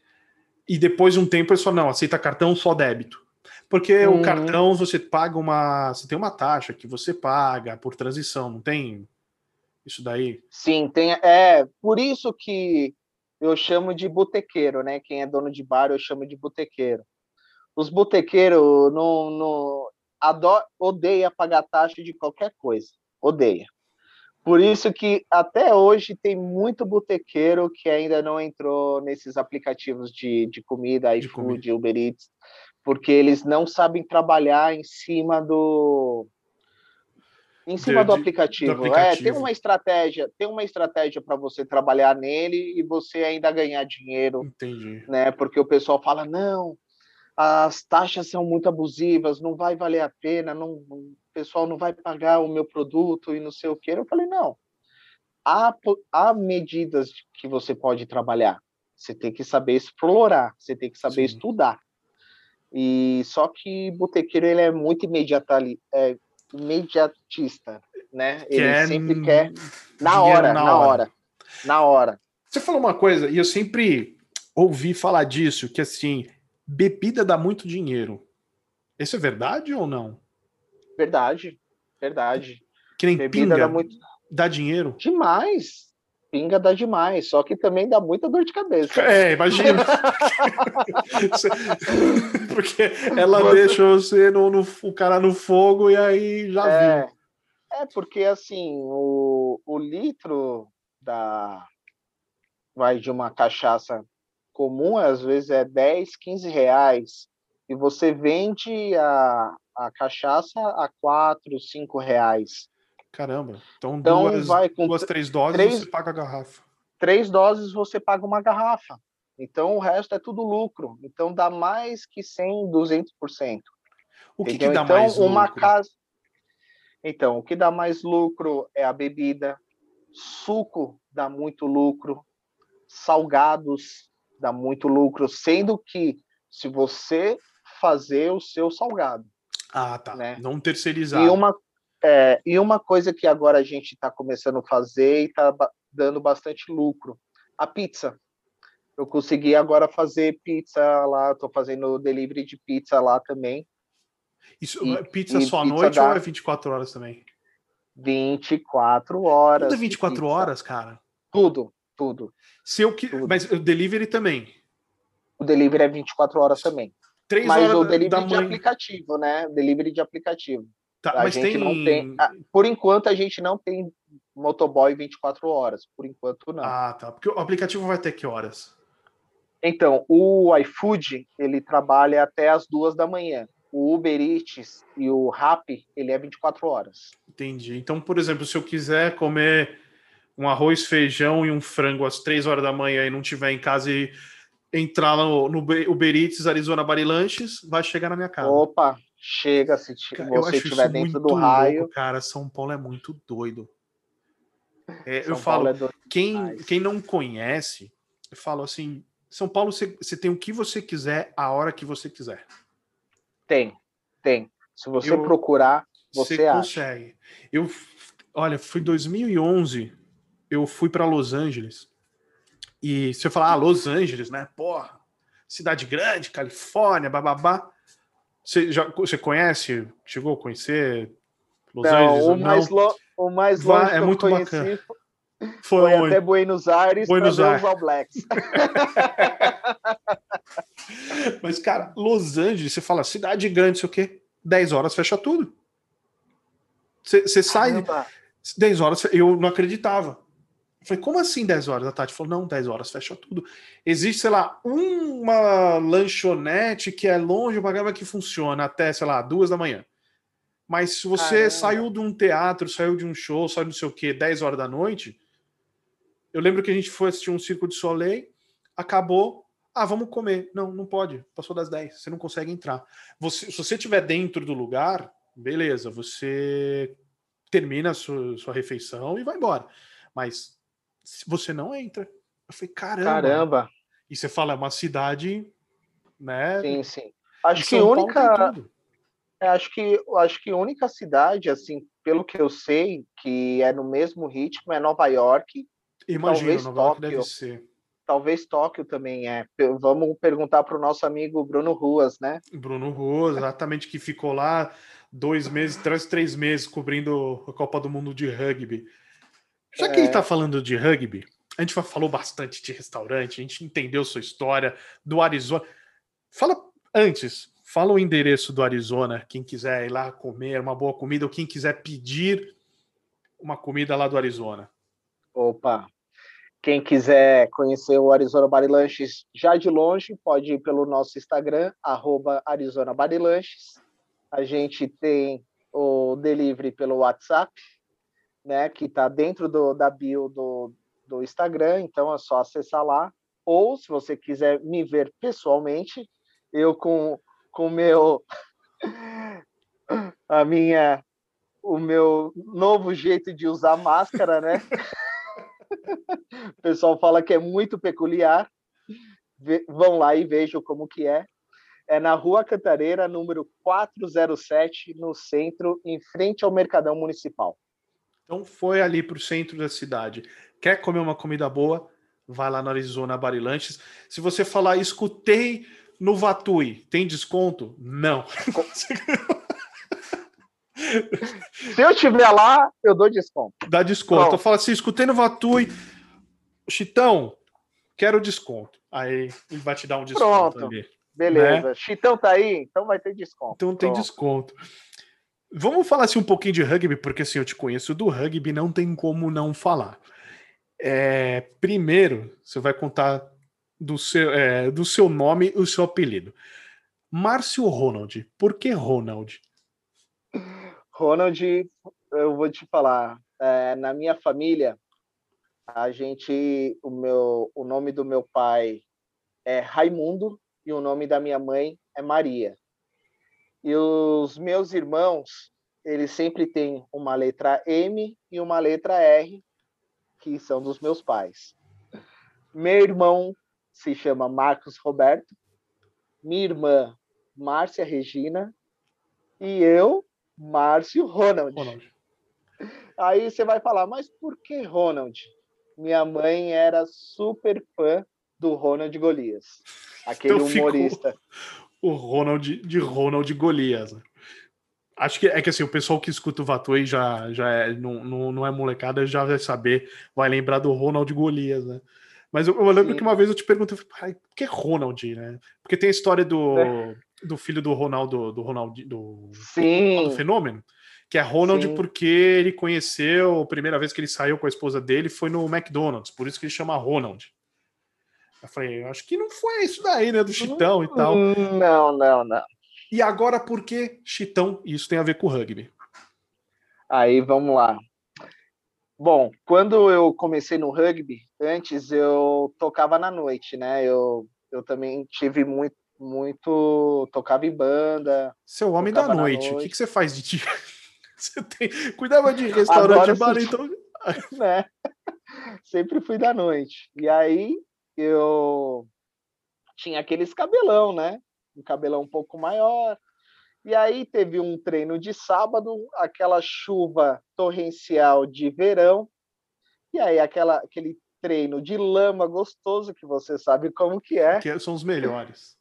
e depois de um tempo ele só não, aceita cartão só débito. Porque uhum. o cartão você paga uma. Você tem uma taxa que você paga por transição, não tem isso daí? Sim, tem. É por isso que eu chamo de botequeiro, né? Quem é dono de bar eu chamo de botequeiro. Os botequeiros não, não odeia pagar taxa de qualquer coisa, odeia. Por isso que até hoje tem muito botequeiro que ainda não entrou nesses aplicativos de, de comida, iFood, Uber Eats, porque eles não sabem trabalhar em cima do, em cima de, do, aplicativo. do, aplicativo. É, tem uma estratégia, tem uma estratégia para você trabalhar nele e você ainda ganhar dinheiro. Entendi. Né? Porque o pessoal fala: não, as taxas são muito abusivas, não vai valer a pena, não, o pessoal não vai pagar o meu produto e não sei o que. Eu falei: não. Há, há medidas que você pode trabalhar. Você tem que saber explorar, você tem que saber Sim. estudar. E só que botequeiro ele é muito imediata, é, imediatista, né? Ele sempre quer na hora, na, na hora. hora, na hora. Você falou uma coisa e eu sempre ouvi falar disso, que assim, bebida dá muito dinheiro. Isso é verdade ou não? Verdade, verdade. Que nem bebida pinga, dá, muito... dá dinheiro? Demais pinga dá demais, só que também dá muita dor de cabeça. É, imagina. [laughs] Porque ela deixa você no, no, o cara no fogo e aí já é, viu. É, porque assim, o, o litro da vai de uma cachaça comum, às vezes é 10, 15 reais. E você vende a, a cachaça a 4, 5 reais. Caramba. Então, então duas, vai com duas, três doses três, você paga a garrafa. Três doses você paga uma garrafa. Então o resto é tudo lucro. Então dá mais que 100, 200%. O que, que dá então, mais uma lucro? Casa... Então, o que dá mais lucro é a bebida, suco dá muito lucro, salgados dá muito lucro, sendo que se você fazer o seu salgado. Ah, tá. Né? Não terceirizar. E uma, é, e uma coisa que agora a gente está começando a fazer e está dando bastante lucro, a pizza. Eu consegui agora fazer pizza lá, estou fazendo delivery de pizza lá também. Isso, e, pizza e só à noite dá... ou é 24 horas também? 24 horas. Tudo é 24 horas, cara? Tudo, tudo. Se eu que... Tudo. Mas o delivery também? O delivery é 24 horas também. Três Mas horas o delivery de aplicativo, né? Delivery de aplicativo. Tá, a mas gente tem... não tem. Por enquanto, a gente não tem motoboy 24 horas. Por enquanto, não. Ah, tá. Porque o aplicativo vai ter que horas? Então, o iFood, ele trabalha até as duas da manhã. O Uber Eats e o Rappi, ele é 24 horas. Entendi. Então, por exemplo, se eu quiser comer um arroz, feijão e um frango às três horas da manhã e não tiver em casa e entrar no, no Uber Eats, Arizona Barilanches, vai chegar na minha casa. Opa, chega se cara, você estiver dentro do raio. Louco, cara, São Paulo é muito doido. É, eu falo, é quem, quem não conhece, eu falo assim: São Paulo, você, você tem o que você quiser, a hora que você quiser. Tem, tem. Se você eu, procurar, você, você consegue. Eu, olha, foi 2011, eu fui para Los Angeles. E se eu falar, ah, Los Angeles, né? Porra, cidade grande, Califórnia, bababá. Você, já, você conhece? Chegou a conhecer Los não, Angeles? O mais, lo, o mais longe é muito bacana. Foi, foi até Buenos Aires Buenos Aires. All Blacks. [laughs] Mas, cara, Los Angeles, você fala cidade grande, sei o quê, 10 horas fecha tudo. Você, você sai. 10 horas, eu não acreditava. Eu falei, como assim 10 horas? A Tati falou, não, 10 horas, fecha tudo. Existe, sei lá, uma lanchonete que é longe pra caramba que funciona até, sei lá, duas da manhã. Mas se você Caramba. saiu de um teatro, saiu de um show, saiu não sei o quê, 10 horas da noite, eu lembro que a gente foi assistir um Circo de Soleil, acabou, ah, vamos comer. Não, não pode. Passou das 10. Você não consegue entrar. Você, se você estiver dentro do lugar, beleza, você termina a sua, sua refeição e vai embora. Mas você não entra. Eu falei, caramba. Caramba. E você fala, é uma cidade, né? Sim, sim. Acho que a única. É, acho que acho que a única cidade, assim, pelo que eu sei, que é no mesmo ritmo é Nova York. Imagina, Nova York deve ser. Talvez Tóquio também é. Vamos perguntar para o nosso amigo Bruno Ruas, né? Bruno Ruas, exatamente, que ficou lá dois meses, três, três meses cobrindo a Copa do Mundo de rugby. Já que ele está é. falando de rugby, a gente falou bastante de restaurante, a gente entendeu sua história do Arizona. Fala antes, fala o endereço do Arizona, quem quiser ir lá comer uma boa comida ou quem quiser pedir uma comida lá do Arizona. Opa, quem quiser conhecer o Arizona Barilanches já de longe, pode ir pelo nosso Instagram, arroba Arizona Barilanches. A gente tem o delivery pelo WhatsApp, né, que está dentro do, da bio do, do Instagram, então é só acessar lá. Ou, se você quiser me ver pessoalmente, eu com o meu [laughs] a minha o meu novo jeito de usar máscara, né? o pessoal fala que é muito peculiar. vão lá e vejam como que é. É na Rua Cantareira, número 407, no centro, em frente ao Mercadão Municipal. Então foi ali para o centro da cidade. Quer comer uma comida boa? Vai lá na Arizona Barilanches. Se você falar, escutei no Vatui, tem desconto? Não. [laughs] Se eu estiver lá, eu dou desconto. Dá desconto. Pronto. Eu falo assim, escutei no Vatui, Chitão, quero desconto. Aí ele vai te dar um desconto Pronto. ali. Beleza. Né? Chitão tá aí, então vai ter desconto. Então tem Pronto. desconto. Vamos falar assim um pouquinho de rugby, porque assim eu te conheço do rugby, não tem como não falar. É, primeiro, você vai contar do seu, é, do seu nome e o seu apelido. Márcio Ronald. Por que Ronald? Ronald, eu vou te falar. É, na minha família, a gente, o meu, o nome do meu pai é Raimundo e o nome da minha mãe é Maria. E os meus irmãos, eles sempre têm uma letra M e uma letra R, que são dos meus pais. Meu irmão se chama Marcos Roberto, minha irmã Márcia Regina e eu, Márcio Ronald. Ronald. Aí você vai falar, mas por que Ronald? Minha mãe era super fã do Ronald Golias, aquele então humorista o Ronald de Ronald Golias. Acho que é que assim, o pessoal que escuta o Vatoi já, já é, não, não, não é molecada, já vai saber, vai lembrar do Ronald Golias, né? Mas eu, eu lembro Sim. que uma vez eu te perguntei, por que Ronald, né? Porque tem a história do, é. do filho do Ronaldo, do Ronald, do, do fenômeno, que é Ronald Sim. porque ele conheceu, a primeira vez que ele saiu com a esposa dele foi no McDonald's, por isso que ele chama Ronald. Eu falei, acho que não foi isso daí, né? Do Chitão e tal. Não, não, não. E agora, por que Chitão? Isso tem a ver com o rugby. Aí, vamos lá. Bom, quando eu comecei no rugby, antes eu tocava na noite, né? Eu, eu também tive muito, muito. tocava em banda. Seu homem da noite. noite, o que, que você faz de dia? [laughs] Você tem. Cuidava de restaurante, bar, então. [laughs] né? Sempre fui da noite. E aí, eu tinha aqueles cabelão, né? Um cabelão um pouco maior. E aí teve um treino de sábado, aquela chuva torrencial de verão. E aí aquela, aquele treino de lama gostoso que você sabe como que é. Que são os melhores.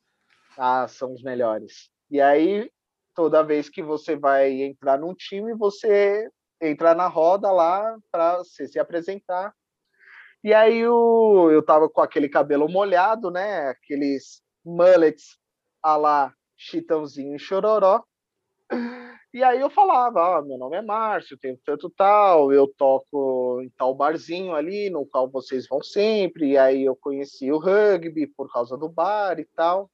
Ah, são os melhores. E aí toda vez que você vai entrar num time, você entra na roda lá para se apresentar e aí o, eu tava com aquele cabelo molhado, né? Aqueles mullets a lá Chitãozinho e Chororó. E aí eu falava, ah, meu nome é Márcio, tenho tanto tal, eu toco em tal barzinho ali, no qual vocês vão sempre, e aí eu conheci o rugby por causa do bar e tal.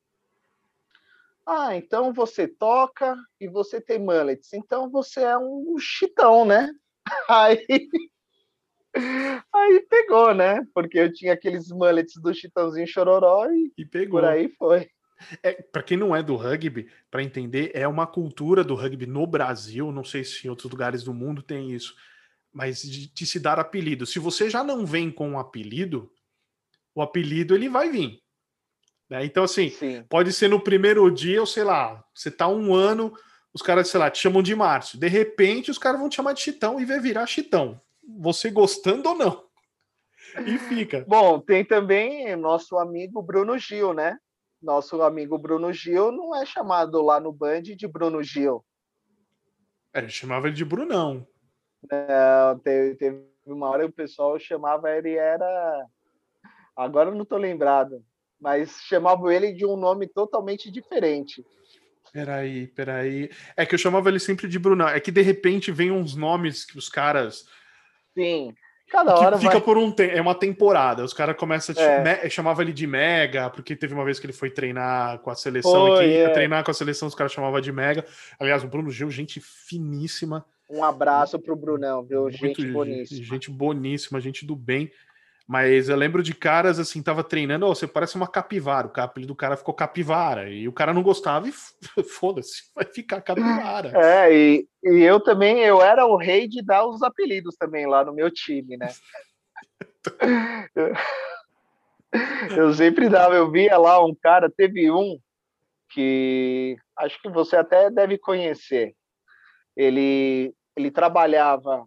Ah, então você toca e você tem mullets, então você é um chitão, né? [laughs] Aí, aí pegou, né? Porque eu tinha aqueles mullets do Chitãozinho Chororó e, e pegou. por aí foi. É, para quem não é do rugby, para entender, é uma cultura do rugby no Brasil, não sei se em outros lugares do mundo tem isso, mas de, de se dar apelido. Se você já não vem com um apelido, o apelido ele vai vir. Né? Então, assim, Sim. pode ser no primeiro dia, ou sei lá, você tá um ano, os caras, sei lá, te chamam de Márcio. De repente, os caras vão te chamar de Chitão e vai virar Chitão. Você gostando ou não. E fica. Bom, tem também nosso amigo Bruno Gil, né? nosso amigo Bruno Gil não é chamado lá no Band de Bruno Gil. É, ele chamava ele de Brunão. Não, teve, teve uma hora que o pessoal chamava ele era. Agora eu não estou lembrado, mas chamavam ele de um nome totalmente diferente. Peraí, peraí. É que eu chamava ele sempre de Brunão. É que de repente vem uns nomes que os caras. Sim. Cada hora fica vai... por um tempo, é uma temporada. Os caras começam a é. chamava ele de Mega, porque teve uma vez que ele foi treinar com a seleção foi, e que é. treinar com a seleção os caras chamavam de Mega. Aliás, o Bruno Gil, gente finíssima. Um abraço pro Brunão, viu? Muito, gente boníssima. Gente boníssima, gente do bem. Mas eu lembro de caras assim, tava treinando, oh, você parece uma capivara. O apelido do cara ficou capivara. E o cara não gostava e [laughs] foda-se, vai ficar capivara. É, e, e eu também, eu era o rei de dar os apelidos também lá no meu time, né? [laughs] eu, sempre dava, eu via lá um cara, teve um que acho que você até deve conhecer. Ele, ele trabalhava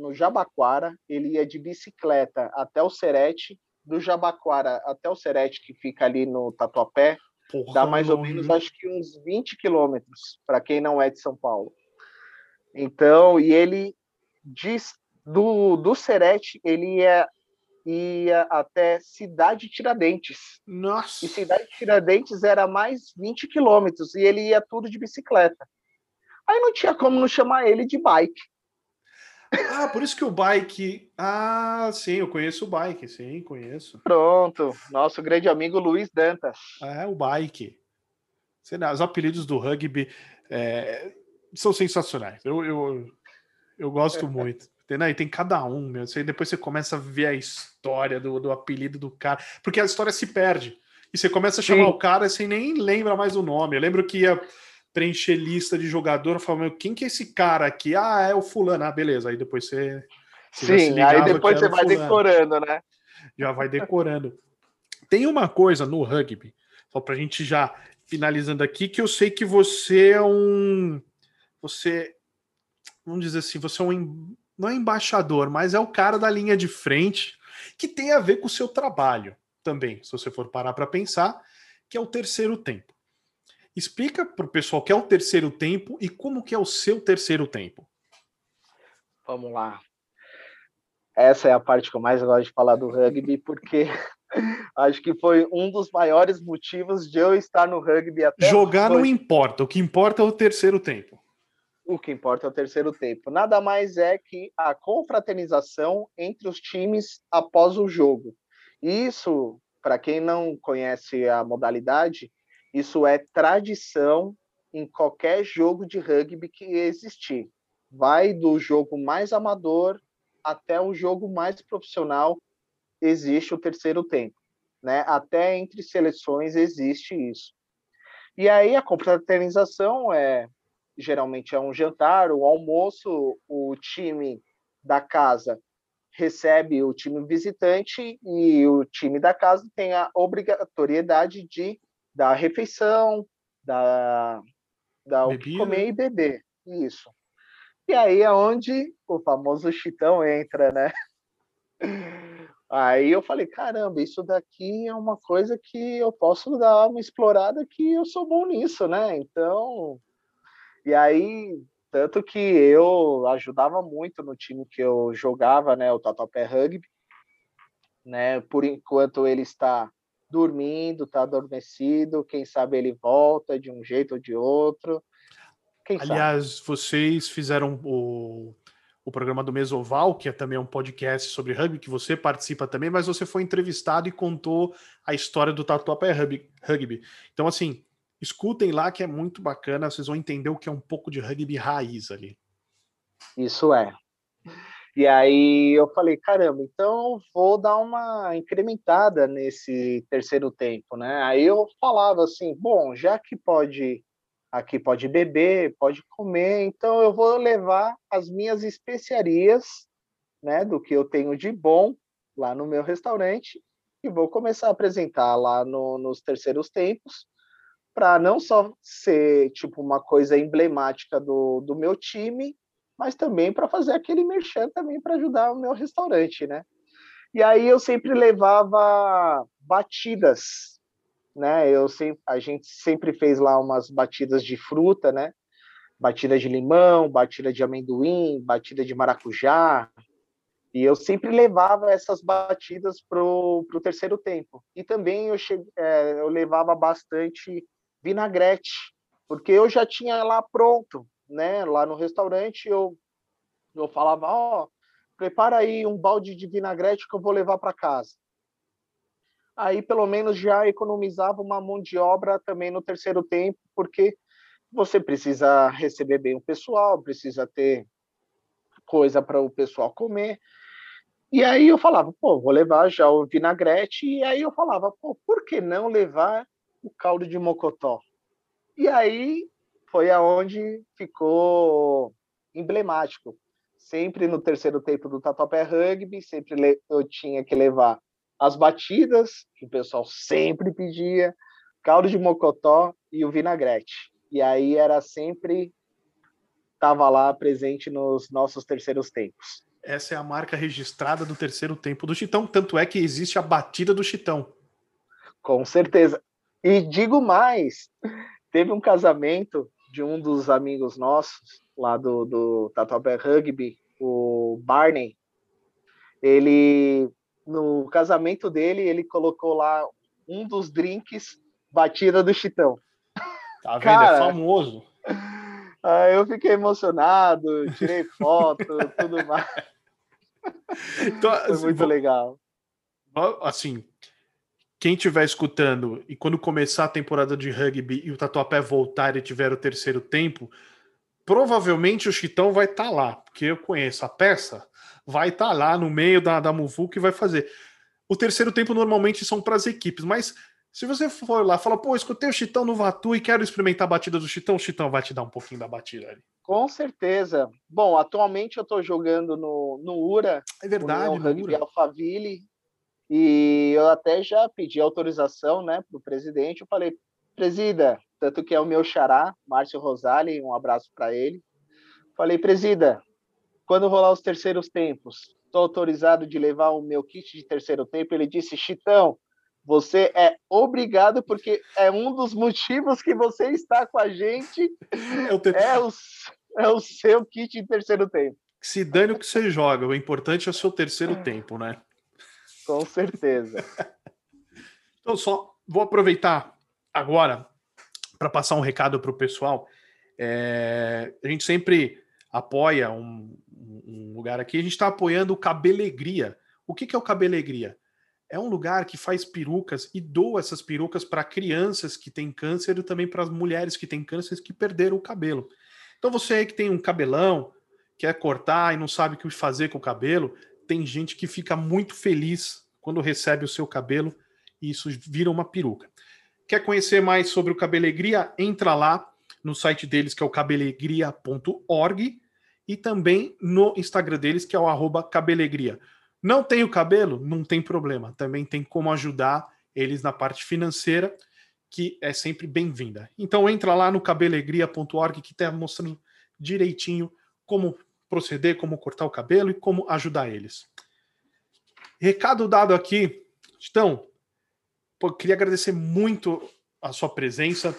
no Jabaquara, ele ia de bicicleta até o Serete, do Jabaquara até o Serete, que fica ali no Tatuapé, Porra, dá mais ou menos, acho que uns 20 quilômetros, para quem não é de São Paulo. Então, e ele diz do, do Serete, ele ia, ia até Cidade Tiradentes. Nossa! E Cidade Tiradentes era mais 20 quilômetros, e ele ia tudo de bicicleta. Aí não tinha como não chamar ele de bike. Ah, por isso que o bike. Ah, sim, eu conheço o bike, sim, conheço. Pronto, nosso grande amigo Luiz Dantas. É, o bike. Os apelidos do rugby é, são sensacionais. Eu, eu, eu gosto [laughs] muito. E tem cada um, meu. Você, depois você começa a ver a história do, do apelido do cara. Porque a história se perde. E você começa a chamar sim. o cara e você nem lembra mais o nome. Eu lembro que ia preencher lista de jogador, falando, quem que é esse cara aqui? Ah, é o fulano. Ah, beleza. Aí depois você. você Sim, aí depois você vai fulano. decorando, né? Já vai decorando. Tem uma coisa no rugby, só pra gente já finalizando aqui, que eu sei que você é um. Você. Vamos dizer assim, você é um. Não é embaixador, mas é o cara da linha de frente que tem a ver com o seu trabalho também, se você for parar para pensar, que é o terceiro tempo. Explica para o pessoal o que é o terceiro tempo e como que é o seu terceiro tempo. Vamos lá. Essa é a parte que eu mais gosto de falar do rugby, porque [laughs] acho que foi um dos maiores motivos de eu estar no rugby até Jogar não importa, o que importa é o terceiro tempo. O que importa é o terceiro tempo. Nada mais é que a confraternização entre os times após o jogo. Isso, para quem não conhece a modalidade, isso é tradição em qualquer jogo de rugby que existir. Vai do jogo mais amador até o jogo mais profissional, existe o terceiro tempo. Né? Até entre seleções existe isso. E aí a confraternização é geralmente é um jantar, um almoço, o time da casa recebe o time visitante e o time da casa tem a obrigatoriedade de da refeição, da, da o que comer e beber. Isso. E aí é onde o famoso chitão entra, né? Aí eu falei, caramba, isso daqui é uma coisa que eu posso dar uma explorada que eu sou bom nisso, né? Então, e aí, tanto que eu ajudava muito no time que eu jogava, né, o Tatuapé Rugby, né? Por enquanto ele está dormindo, tá adormecido, quem sabe ele volta de um jeito ou de outro. Quem Aliás, sabe? vocês fizeram o, o programa do Mesoval, que é também um podcast sobre rugby, que você participa também, mas você foi entrevistado e contou a história do Tatuapé Rugby. Então, assim, escutem lá que é muito bacana, vocês vão entender o que é um pouco de rugby raiz ali. Isso é. E aí eu falei, caramba, então vou dar uma incrementada nesse terceiro tempo, né? Aí eu falava assim, bom, já que pode aqui pode beber, pode comer, então eu vou levar as minhas especiarias, né, do que eu tenho de bom lá no meu restaurante e vou começar a apresentar lá no, nos terceiros tempos para não só ser tipo uma coisa emblemática do, do meu time, mas também para fazer aquele merchan também para ajudar o meu restaurante, né? E aí eu sempre levava batidas, né? Eu sempre, a gente sempre fez lá umas batidas de fruta, né? Batida de limão, batida de amendoim, batida de maracujá. E eu sempre levava essas batidas pro, pro terceiro tempo. E também eu, é, eu levava bastante vinagrete, porque eu já tinha lá pronto né, lá no restaurante, eu, eu falava, ó, oh, prepara aí um balde de vinagrete que eu vou levar para casa. Aí, pelo menos, já economizava uma mão de obra também no terceiro tempo, porque você precisa receber bem o pessoal, precisa ter coisa para o pessoal comer. E aí eu falava, pô, vou levar já o vinagrete. E aí eu falava, pô, por que não levar o caldo de mocotó? E aí foi aonde ficou emblemático. Sempre no terceiro tempo do Tatuapé Rugby, sempre eu tinha que levar as batidas, que o pessoal sempre pedia, caldo de mocotó e o vinagrete. E aí era sempre estava lá presente nos nossos terceiros tempos. Essa é a marca registrada do terceiro tempo do Chitão, tanto é que existe a batida do Chitão. Com certeza. E digo mais, teve um casamento de um dos amigos nossos lá do, do Tatuapé Rugby, o Barney, ele no casamento dele ele colocou lá um dos drinks batida do Chitão. Tá vendo? É Cara, é famoso. Aí eu fiquei emocionado, tirei foto, tudo mais. Então, Foi assim, muito vou, legal. Assim, quem estiver escutando e quando começar a temporada de rugby e o Tatuapé voltar e tiver o terceiro tempo, provavelmente o Chitão vai estar tá lá, porque eu conheço a peça, vai estar tá lá no meio da, da Muvuca e vai fazer. O terceiro tempo normalmente são para as equipes, mas se você for lá e falar, pô, escutei o Chitão no Vatu e quero experimentar a batida do Chitão, o Chitão vai te dar um pouquinho da batida ali. Com certeza. Bom, atualmente eu estou jogando no, no URA. É verdade, no Rugby Alphaville. E eu até já pedi autorização né, para o presidente. Eu falei, presida, tanto que é o meu xará, Márcio Rosali, um abraço para ele. Falei, presida, quando rolar os terceiros tempos, estou autorizado de levar o meu kit de terceiro tempo. Ele disse, Chitão, você é obrigado, porque é um dos motivos que você está com a gente. É o, é o seu kit de terceiro tempo. Se dane o que você joga, o importante é o seu terceiro tempo, né? Com certeza. [laughs] então, só vou aproveitar agora para passar um recado para o pessoal. É, a gente sempre apoia um, um lugar aqui, a gente está apoiando o Cabelegria. O que, que é o Cabelegria? É um lugar que faz perucas e doa essas perucas para crianças que têm câncer e também para as mulheres que têm câncer que perderam o cabelo. Então você aí que tem um cabelão, quer cortar e não sabe o que fazer com o cabelo, tem gente que fica muito feliz quando recebe o seu cabelo e isso vira uma peruca. Quer conhecer mais sobre o Cabelegria? Entra lá no site deles, que é o cabelegria.org, e também no Instagram deles, que é o cabelegria. Não tem o cabelo? Não tem problema. Também tem como ajudar eles na parte financeira, que é sempre bem-vinda. Então entra lá no cabelegria.org, que está mostrando direitinho como proceder, como cortar o cabelo e como ajudar eles. Recado dado aqui. Então, pô, queria agradecer muito a sua presença.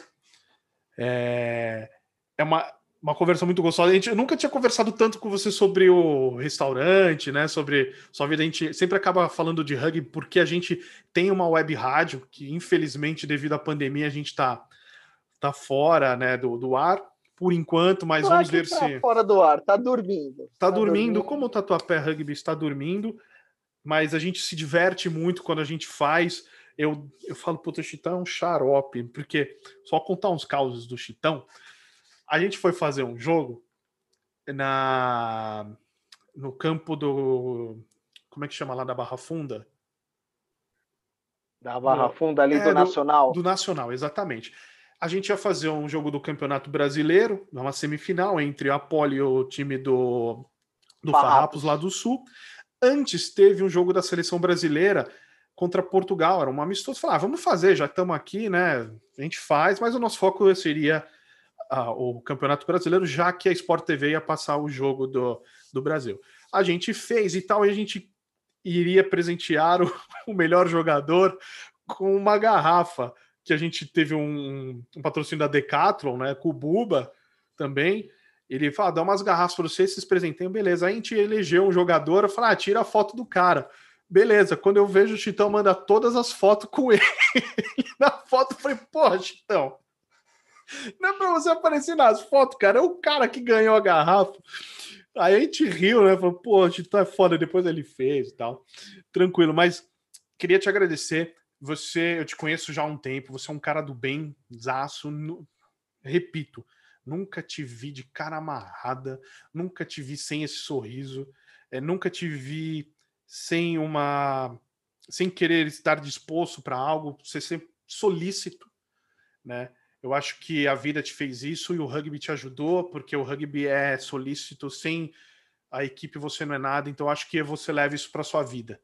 É, é uma, uma conversa muito gostosa. A gente, eu nunca tinha conversado tanto com você sobre o restaurante, né? Sobre sua vida. A gente sempre acaba falando de rugby porque a gente tem uma web rádio que, infelizmente, devido à pandemia, a gente está tá fora né, do, do ar por enquanto, mas vamos ver tá se. Fora do ar, tá dormindo. Tá, tá dormindo. dormindo, como o Tatuapé Rugby está dormindo, mas a gente se diverte muito quando a gente faz. Eu, eu falo, puta, o Chitão é um xarope, porque só contar uns causos do Chitão. A gente foi fazer um jogo na no campo do. Como é que chama lá da Barra Funda? Da Barra Funda ali é, do Nacional. Do, do Nacional, exatamente. A gente ia fazer um jogo do Campeonato Brasileiro, uma semifinal entre a Poli e o time do, do Farrapos. Farrapos lá do Sul. Antes teve um jogo da seleção brasileira contra Portugal, era uma amistoso. Falar, ah, vamos fazer, já estamos aqui, né? A gente faz, mas o nosso foco seria ah, o Campeonato Brasileiro, já que a Sport TV ia passar o jogo do, do Brasil. A gente fez e tal, e a gente iria presentear o, [laughs] o melhor jogador com uma garrafa que a gente teve um, um patrocínio da Decathlon, né, com o Buba também. Ele fala, dá umas garrafas para vocês, esses presenteiam, beleza. Aí a gente elegeu um jogador, eu falei, ah, tira a foto do cara. Beleza, quando eu vejo o Chitão manda todas as fotos com [laughs] ele. Na foto eu falei, pô, Chitão, não é pra você aparecer nas fotos, cara, é o cara que ganhou a garrafa. Aí a gente riu, né? Falou, pô, Tito é foda, depois ele fez e tal. Tranquilo, mas queria te agradecer. Você, eu te conheço já há um tempo, você é um cara do bem, zaço. Repito, nunca te vi de cara amarrada, nunca te vi sem esse sorriso, é, nunca te vi sem uma. sem querer estar disposto para algo, você sempre solícito, né? Eu acho que a vida te fez isso e o rugby te ajudou, porque o rugby é solícito, sem a equipe você não é nada, então acho que você leva isso para sua vida.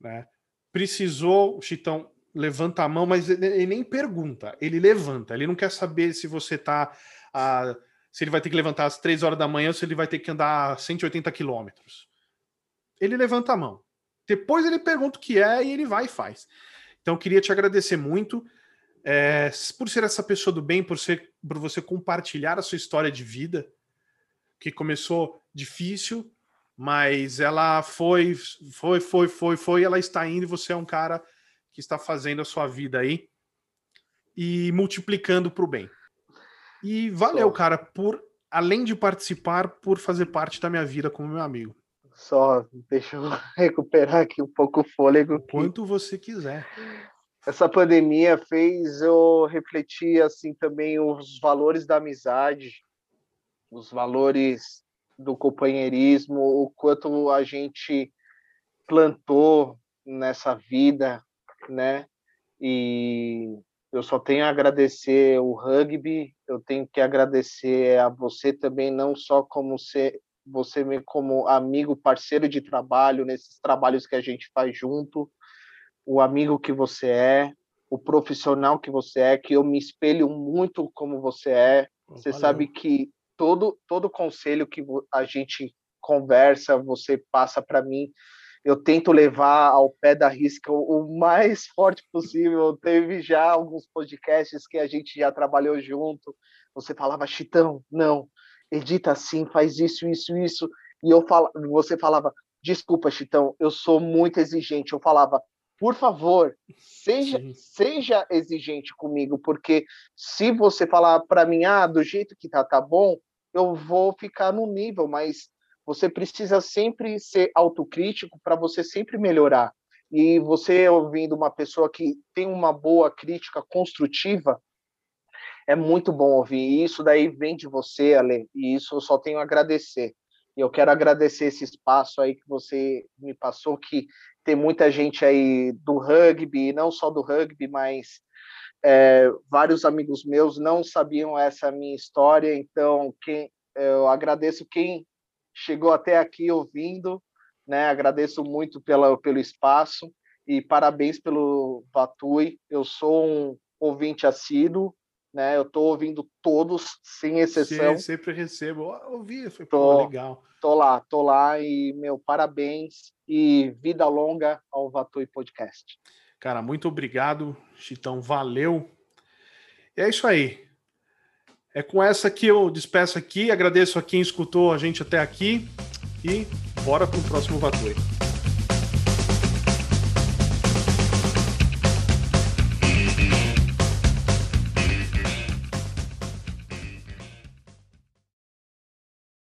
Né? Precisou, o Chitão levanta a mão, mas ele nem pergunta, ele levanta, ele não quer saber se você tá a, se ele vai ter que levantar às três horas da manhã ou se ele vai ter que andar 180 quilômetros. Ele levanta a mão. Depois ele pergunta o que é e ele vai e faz. Então, queria te agradecer muito é, por ser essa pessoa do bem, por, ser, por você compartilhar a sua história de vida, que começou difícil, mas ela foi, foi, foi, foi, foi, ela está indo e você é um cara que está fazendo a sua vida aí e multiplicando para o bem. E valeu, Só. cara, por além de participar, por fazer parte da minha vida como meu amigo. Só deixa eu [laughs] recuperar aqui um pouco o fôlego. Quanto você quiser essa pandemia fez eu refletir assim também os valores da amizade, os valores do companheirismo, o quanto a gente plantou nessa vida, né? E eu só tenho a agradecer o rugby, eu tenho que agradecer a você também, não só como ser você como amigo, parceiro de trabalho nesses trabalhos que a gente faz junto, o amigo que você é, o profissional que você é, que eu me espelho muito como você é. Você Valeu. sabe que todo todo conselho que a gente conversa, você passa para mim, eu tento levar ao pé da risca o mais [laughs] forte possível. Teve já alguns podcasts que a gente já trabalhou junto. Você falava, Chitão, não, edita assim, faz isso, isso, isso. E eu fala, você falava, desculpa, Chitão, eu sou muito exigente. Eu falava, por favor, seja, seja exigente comigo, porque se você falar para mim, ah, do jeito que tá, tá bom, eu vou ficar no nível, mas você precisa sempre ser autocrítico para você sempre melhorar. E você ouvindo uma pessoa que tem uma boa crítica construtiva, é muito bom ouvir. E isso daí vem de você, Ale, e isso eu só tenho a agradecer. E eu quero agradecer esse espaço aí que você me passou, que tem muita gente aí do rugby, não só do rugby, mas é, vários amigos meus não sabiam essa minha história, então quem, eu agradeço quem chegou até aqui ouvindo, né? Agradeço muito pela, pelo espaço e parabéns pelo Vatui. Eu sou um ouvinte assíduo, né? Eu estou ouvindo todos, sem exceção. Sim, sempre recebo. Ouvi, foi tô, legal. Tô lá, tô lá e, meu, parabéns e vida longa ao Vatui Podcast. Cara, muito obrigado, Chitão, valeu. E é isso aí. É com essa que eu despeço aqui, agradeço a quem escutou a gente até aqui e bora para o próximo Vatui.